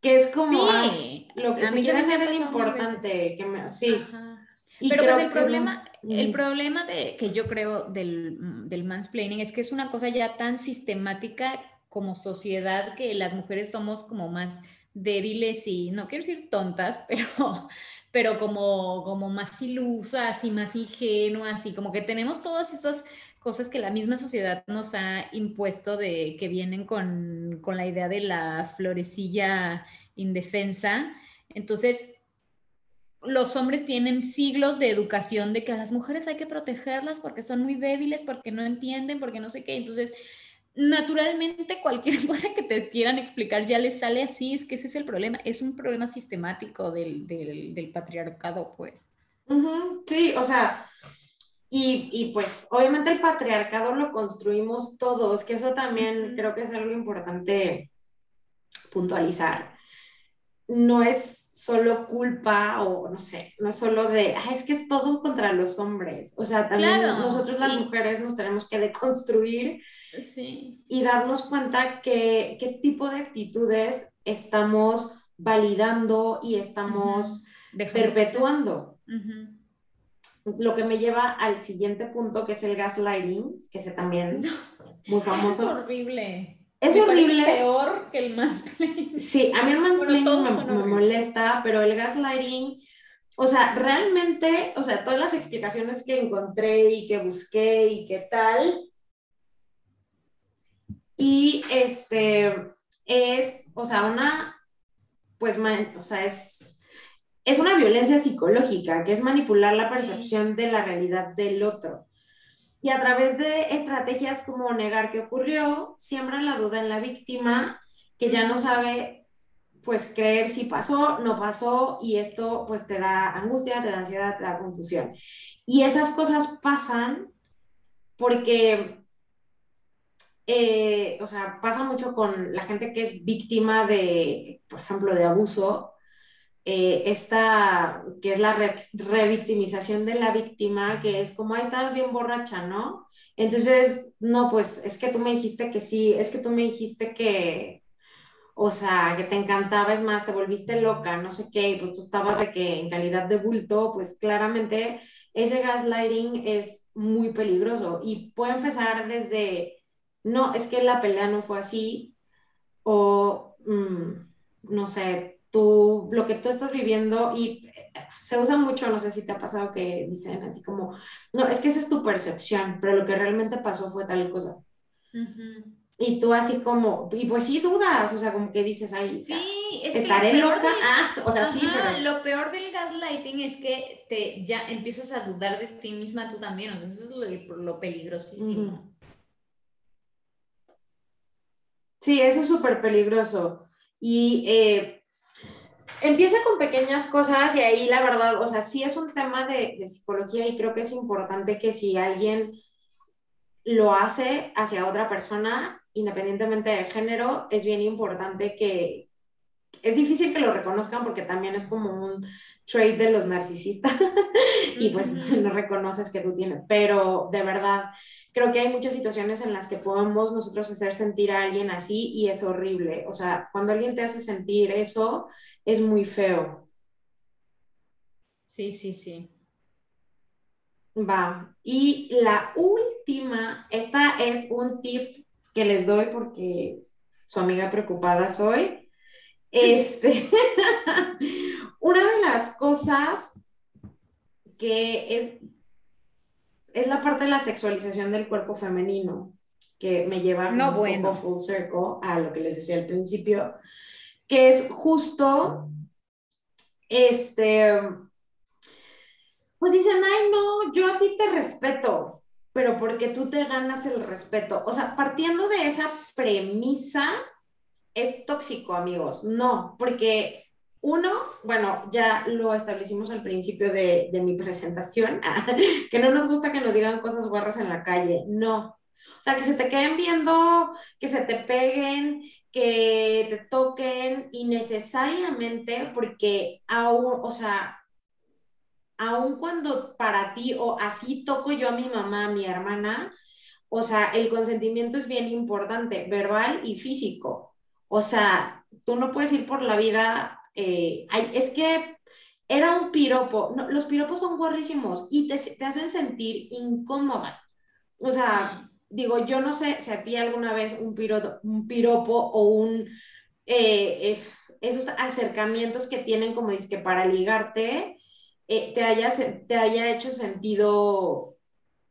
Que es como lo que a mí quiere hacer el importante. Que me, sí. pero pues el problema, el problema de, que yo creo del, del mansplaining es que es una cosa ya tan sistemática como sociedad que las mujeres somos como más débiles y no quiero decir tontas, pero, pero como, como más ilusas y más ingenuas y como que tenemos todas esas cosas que la misma sociedad nos ha impuesto de que vienen con, con la idea de la florecilla indefensa. Entonces, los hombres tienen siglos de educación de que a las mujeres hay que protegerlas porque son muy débiles, porque no entienden, porque no sé qué. Entonces, naturalmente cualquier cosa que te quieran explicar ya les sale así, es que ese es el problema, es un problema sistemático del, del, del patriarcado, pues. Sí, o sea, y, y, pues obviamente el patriarcado lo construimos todos, que eso también creo que es algo importante puntualizar. No es solo culpa o no sé, no es solo de, ah, es que es todo contra los hombres. O sea, también nosotros las mujeres nos tenemos que deconstruir sí. y darnos cuenta que qué tipo de actitudes estamos validando y estamos perpetuando lo que me lleva al siguiente punto, que es el gaslighting, que es también muy famoso. Es horrible. Es horrible. Es peor que el mansplaining. Sí, a mí el mansplaining me, molesta, pero el gaslighting, o sea, realmente, o sea, todas las explicaciones que encontré y que busqué y qué tal. Y este es, o sea, una, pues, o sea, es es una violencia psicológica, que es manipular la percepción de la realidad del otro. Y a través de estrategias como negar que ocurrió, siembra la duda en la víctima, que ya no sabe, pues, creer si pasó, no pasó, y esto, pues, te da angustia, te da ansiedad, te da confusión. Y esas cosas pasan porque, eh, o sea, pasa mucho con la gente que es víctima de, por ejemplo, de abuso, eh, esta, que es la revictimización de la víctima, que es como, ay, estabas bien borracha, ¿no? Entonces, no, pues es que tú me dijiste que sí, es que tú me dijiste que, o sea, que te encantaba, es más, te volviste loca, no sé qué, y pues tú estabas de que en calidad de bulto, pues claramente ese gaslighting es muy peligroso y puede empezar desde, no, es que la pelea no fue así, o, mm, no sé, tú, lo que tú estás viviendo y eh, se usa mucho, no sé si te ha pasado que dicen así como, no, es que esa es tu percepción, pero lo que realmente pasó fue tal cosa. Y tú así como, y pues sí dudas, o sea, como que dices, ay, sí, es estaré que loca. ah, o sea, sí, pero... Lo peor del gaslighting es que te ya empiezas a dudar de ti misma tú también, o sea, eso es lo, lo peligrosísimo. Sí, eso es súper peligroso. Y eh, empieza con pequeñas cosas y ahí la verdad, o sea, sí es un tema de, de psicología y creo que es importante que si alguien lo hace hacia otra persona, independientemente de género, es bien importante que, es difícil que lo reconozcan porque también es como un trait de los narcisistas y pues no reconoces que tú tienes, pero de verdad creo que hay muchas situaciones en las que podemos nosotros hacer sentir a alguien así y es horrible, o sea, cuando alguien te hace sentir eso es muy feo. Sí, sí, sí. Va. Y la última, esta es un tip que les doy porque su amiga preocupada soy. Este, una de las cosas que es, es la parte de la sexualización del cuerpo femenino, que me lleva no un poco full circle a lo que les decía al principio, que es justo, este, pues dicen, ay, no, yo a ti te respeto, pero porque tú te ganas el respeto. O sea, partiendo de esa premisa, es tóxico, amigos. No, porque uno, bueno, ya lo establecimos al principio de, de mi presentación, que no nos gusta que nos digan cosas guarras en la calle. No. O sea, que se te queden viendo, que se te peguen, que te toquen innecesariamente, porque aún, o sea, aun cuando para ti o así toco yo a mi mamá, a mi hermana, o sea, el consentimiento es bien importante, verbal y físico. O sea, tú no puedes ir por la vida, eh, es que era un piropo, los piropos son guarrísimos y te, te hacen sentir incómoda. O sea, digo, yo no sé si a ti alguna vez un, piro, un piropo o un... Eh, esos acercamientos que tienen como dice que para ligarte, eh, te, haya, te haya hecho sentido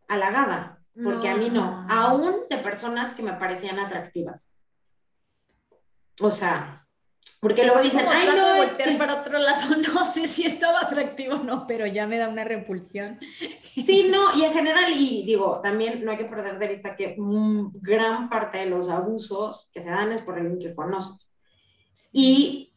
halagada, porque a mí no, aún de personas que me parecían atractivas. O sea, porque luego dicen, ay, no, es que... para otro lado, no sé si estaba atractivo o no, pero ya me da una repulsión. Sí, no, y en general, y digo, también no hay que perder de vista que gran parte de los abusos que se dan es por alguien que conoces. Y,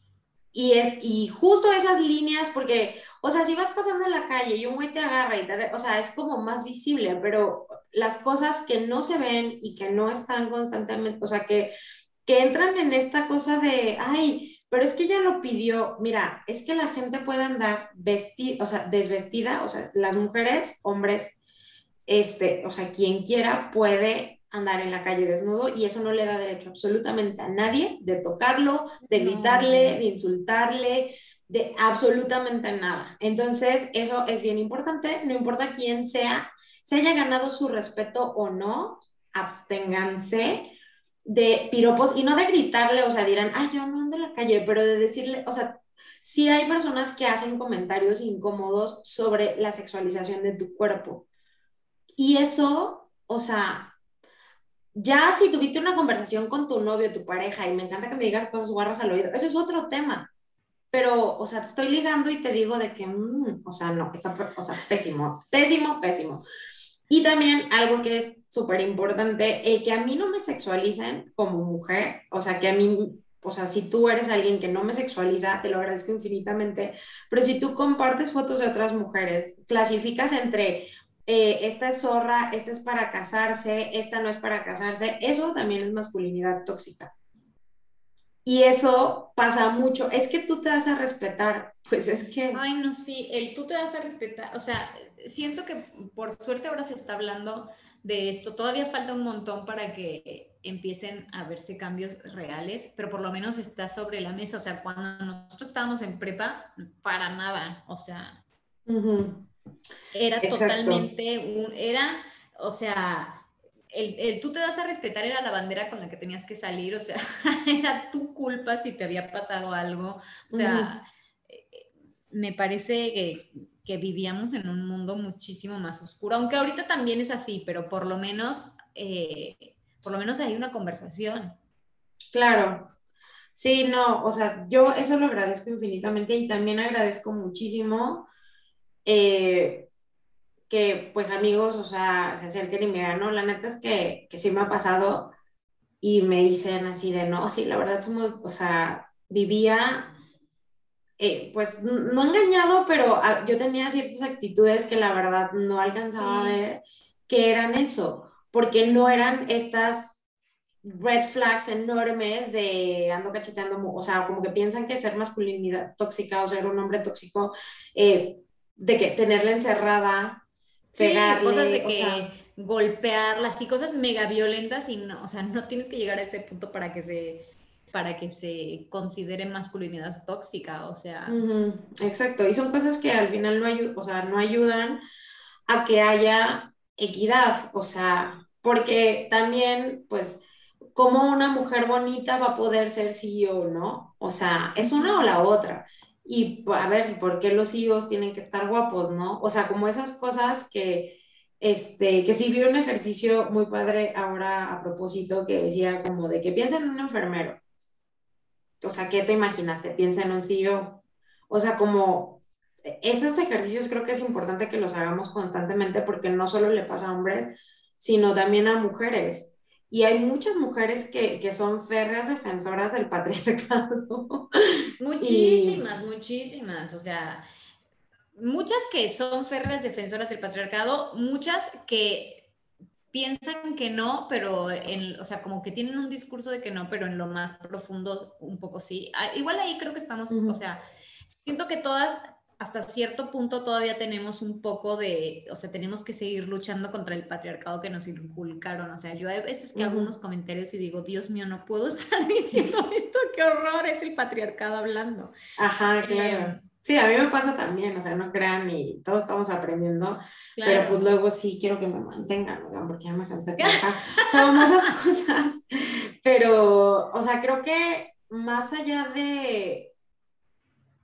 y, es, y justo esas líneas, porque, o sea, si vas pasando en la calle y un güey te agarra y te, o sea, es como más visible, pero las cosas que no se ven y que no están constantemente, o sea, que, que entran en esta cosa de, ay, pero es que ella lo pidió, mira, es que la gente puede andar vestida, o sea, desvestida, o sea, las mujeres, hombres, este, o sea, quien quiera puede andar en la calle desnudo y eso no le da derecho absolutamente a nadie de tocarlo, de gritarle, de insultarle, de absolutamente nada. Entonces, eso es bien importante, no importa quién sea, se haya ganado su respeto o no, absténganse de piropos y no de gritarle, o sea, dirán, ay, yo no ando en la calle, pero de decirle, o sea, sí hay personas que hacen comentarios incómodos sobre la sexualización de tu cuerpo. Y eso, o sea, ya si tuviste una conversación con tu novio, tu pareja, y me encanta que me digas cosas guarras al oído, eso es otro tema pero, o sea, te estoy ligando y te digo de que, mm, o sea, no, está, o sea, pésimo, pésimo, pésimo. Y también algo que es súper importante, el que a mí no me sexualicen como mujer, o sea, que a mí, o sea, si tú eres alguien que no me sexualiza, te lo agradezco infinitamente, pero si tú compartes fotos de otras mujeres, clasificas entre eh, esta es zorra, esta es para casarse, esta no es para casarse, eso también es masculinidad tóxica. Y eso pasa mucho. Es que tú te das a respetar. Pues es que. Ay, no, sí, el tú te das a respetar. O sea, siento que por suerte ahora se está hablando de esto. Todavía falta un montón para que empiecen a verse cambios reales, pero por lo menos está sobre la mesa. O sea, cuando nosotros estábamos en prepa, para nada. O sea, era totalmente un. Era, o sea el, tú te das a respetar era la bandera con la que tenías que salir, o sea, era tu culpa si te había pasado algo, o sea, eh, me parece que, que, vivíamos en un mundo muchísimo más oscuro, aunque ahorita también es así, pero por lo menos, eh, por lo menos hay una conversación. Claro. Sí, no, o sea, yo eso lo agradezco infinitamente y también agradezco muchísimo eh, que pues amigos, o sea, se acerquen y me digan, no, la neta es que, que sí me ha pasado y me dicen así de, no, sí, la verdad somos, o sea, vivía, eh, pues no engañado, pero ah, yo tenía ciertas actitudes que la verdad no alcanzaba a ver que eran eso, porque no eran estas red flags enormes de ando cacheteando, o sea, como que piensan que ser masculinidad tóxica o ser un hombre tóxico es de que tenerla encerrada sí, cosas de que golpearla, sí, cosas mega violentas y no, o sea, no tienes que llegar a ese punto para que se para que se considere masculinidad tóxica, o sea. Exacto, y son cosas que al final no, o sea, no ayudan a que haya equidad, o sea, porque también, pues, como una mujer bonita va a poder ser CEO, ¿no? O sea, es una o la otra. Y a ver, ¿por qué los hijos tienen que estar guapos, no? O sea, como esas cosas que, este, que sí vi un ejercicio muy padre ahora a propósito que decía como de que piensa en un enfermero. O sea, ¿qué te imaginaste? Piensa en un CEO. O sea, como esos ejercicios creo que es importante que los hagamos constantemente porque no solo le pasa a hombres, sino también a mujeres. Y hay muchas mujeres que, que son férreas defensoras del patriarcado. Muchísimas, muchísimas. O sea, muchas que son férreas defensoras del patriarcado, muchas que piensan que no, pero en, o sea, como que tienen un discurso de que no, pero en lo más profundo un poco sí. Ah, igual ahí creo que estamos, o sea, siento que todas hasta cierto punto todavía tenemos un poco de, o sea, tenemos que seguir luchando contra el patriarcado que nos inculcaron. O sea, yo hay veces que hago unos comentarios y digo, Dios mío, no puedo estar diciendo esto, qué horror, es el patriarcado hablando. Ajá, claro. Em, sí, a mí me pasa también, o sea, no crean y todos estamos aprendiendo, pero pues luego sí quiero que me mantengan, porque ya me cansé de o sea, esas cosas. Pero, o sea, creo que más allá de,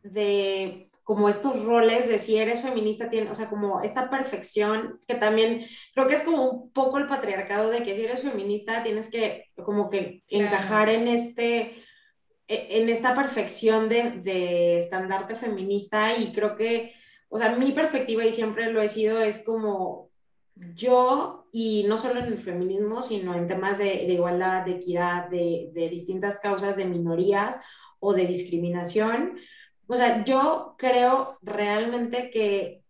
de como estos roles de si eres feminista, tiene, o sea, como esta perfección, que también creo que es como un poco el patriarcado de que si eres feminista tienes que como que encajar en este, e, en esta perfección de, de estandarte feminista. Y creo que, o sea, mi perspectiva y siempre lo he sido es como yo, y no solo en el feminismo, sino en temas de, de igualdad, de equidad, de, de distintas causas de minorías o de discriminación, o sea, yo creo realmente que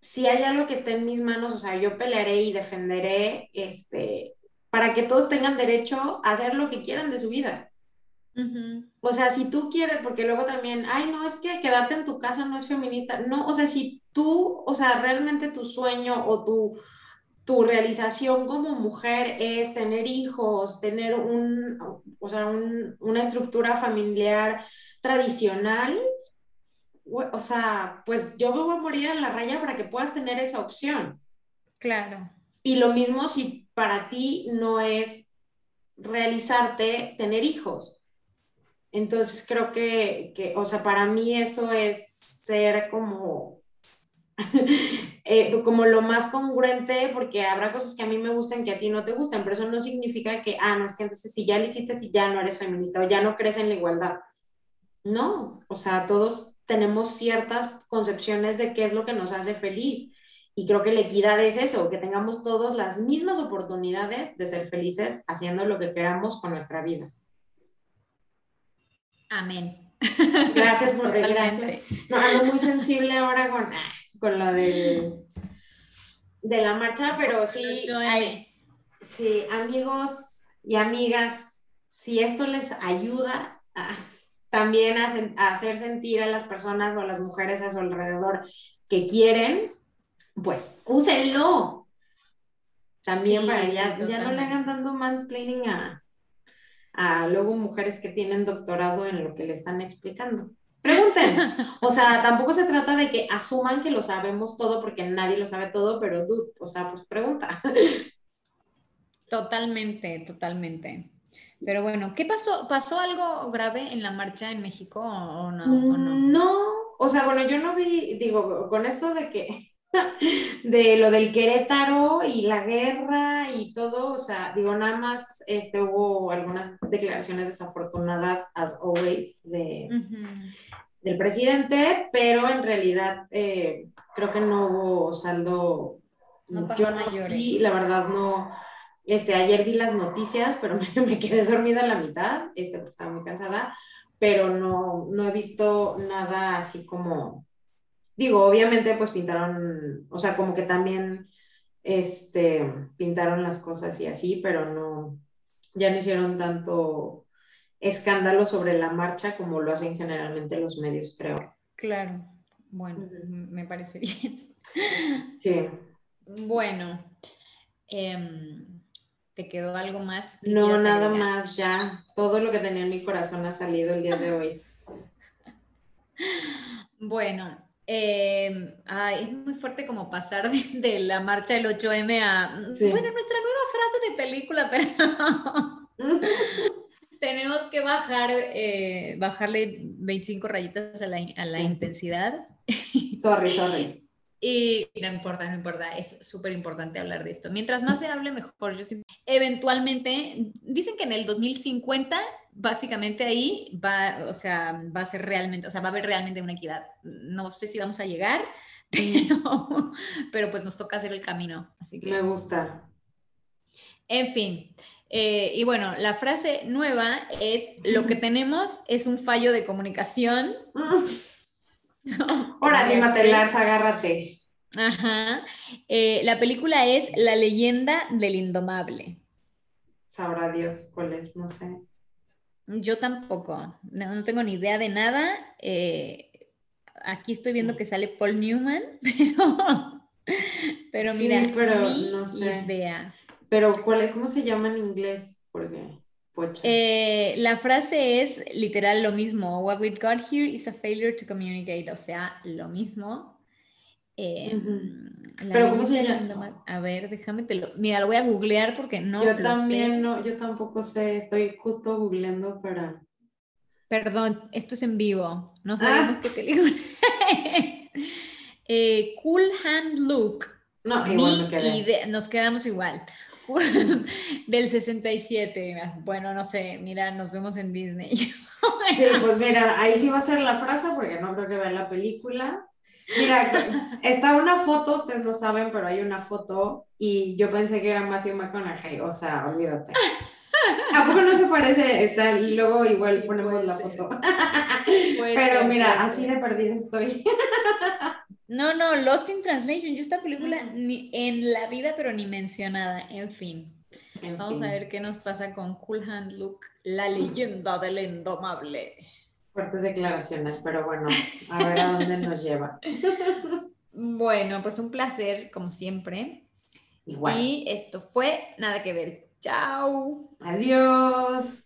si hay algo que esté en mis manos, o sea, yo pelearé y defenderé este, para que todos tengan derecho a hacer lo que quieran de su vida. O sea, si tú quieres, porque luego también, ay, no, es que quedarte en tu casa no es feminista. No, o sea, si tú, o sea, realmente tu sueño o tu, tu realización como mujer es tener hijos, tener un, o sea, una estructura familiar tradicional, o sea, pues yo me voy a morir en la raya para que puedas tener esa opción. Claro. Y lo mismo si para ti no es realizarte tener hijos. Entonces creo que, que o sea, para mí eso es ser como, eh, como lo más congruente, porque habrá cosas que a mí me gustan que a ti no te gustan, pero eso no significa que, ah, no, es que entonces si ya lo hiciste, si ya no eres feminista o ya no crees en la igualdad. No, o sea, todos tenemos ciertas concepciones de qué es lo que nos hace feliz. Y creo que la equidad es eso, que tengamos todos las mismas oportunidades de ser felices haciendo lo que queramos con nuestra vida. Amén. Gracias por gracias. No, ando muy sensible ahora con, con lo de, de la marcha, pero sí, sí, amigos y amigas, si esto les ayuda a también a, hacer sentir a las personas o a las mujeres a su alrededor que quieren, pues úsenlo. También para ya, ya no le hagan dando mansplaining a, a luego mujeres que tienen doctorado en lo que le están explicando. Pregunten. O sea, tampoco se trata de que asuman que lo sabemos todo porque nadie lo sabe todo, pero dude, o sea, pues pregunta. Totalmente, totalmente. Pero bueno, ¿qué pasó? ¿Pasó algo grave en la marcha en México o no? O no? no, o sea, bueno, yo no vi, digo, con esto de que, de lo del Querétaro y la guerra y todo, o sea, digo, nada más este, hubo algunas declaraciones desafortunadas, as always, de, del presidente, pero en realidad eh, creo que no hubo saldo. No yo no y la verdad no. Este, ayer vi las noticias, pero me, me quedé dormida a la mitad, este, porque estaba muy cansada, pero no, no he visto nada así como, digo, obviamente pues pintaron, o sea, como que también, este, pintaron las cosas y así, pero no, ya no hicieron tanto escándalo sobre la marcha como lo hacen generalmente los medios, creo. Claro, bueno, me parece bien. Sí. Bueno, em, ¿te quedó algo más? No, nada más, ya. Todo lo que tenía en mi corazón ha salido el día de hoy. Bueno, em, es muy fuerte como pasar de, la marcha del 8M a, bueno, nuestra nueva frase de película, pero tenemos que bajar, eh, bajarle 25 rayitas a la, a la intensidad. Sorry, sorry. Y no importa, no importa, es súper importante hablar de esto. Mientras más se hable, mejor. Yo eventualmente, dicen que en el 2050, básicamente ahí va, o sea, va a ser realmente, o sea, va a haber realmente una equidad. No sé si vamos a llegar, pero, pero pues nos toca hacer el camino. Así que, Me gusta. En fin, eh, y bueno, la frase nueva es, lo que tenemos es un fallo de comunicación. Ahora sí, Lars, agárrate. Ajá. Eh, la película es La leyenda del indomable. Sabrá Dios cuál es, no sé. Yo tampoco, no, tengo ni idea de nada. Eh, aquí estoy viendo que sale Paul Newman, pero, pero mira, pero no sé. Idea. Pero, ¿cuál, ¿cómo se llama en inglés? Porque, eh, la frase es literal lo mismo. What we got here is a failure to communicate. O sea, lo mismo. Em, pero, ¿cómo se llama? A ver, déjame te lo. Mira, lo voy a googlear porque no. Yo también, no, yo tampoco sé. Estoy justo googleando para. Perdón, esto es en vivo. No sabemos ah. qué película. eh, cool Hand Look. No, igual me nos quedamos igual. del 67. Bueno, no sé, mira, nos vemos en Disney. sí, pues mira, ahí sí va a ser la frase porque no creo que vean la película. Mira, está una foto, ustedes no saben, pero hay una foto y yo pensé que era Matthew McConaughey, o sea, olvídate. ¿A poco no se parece? Está, luego igual ponemos la foto. pero mira, así de perdida estoy. No, no, Lost in Translation. Yo esta película ni en la vida, pero ni mencionada. En fin. Vamos a ver qué nos pasa con Cool Hand Luke, la leyenda del indomable. Fuertes declaraciones, pero bueno, a ver a dónde nos lleva. Bueno, pues un placer, como siempre. Igual. Y esto fue Nada que ver. Chao. Adiós.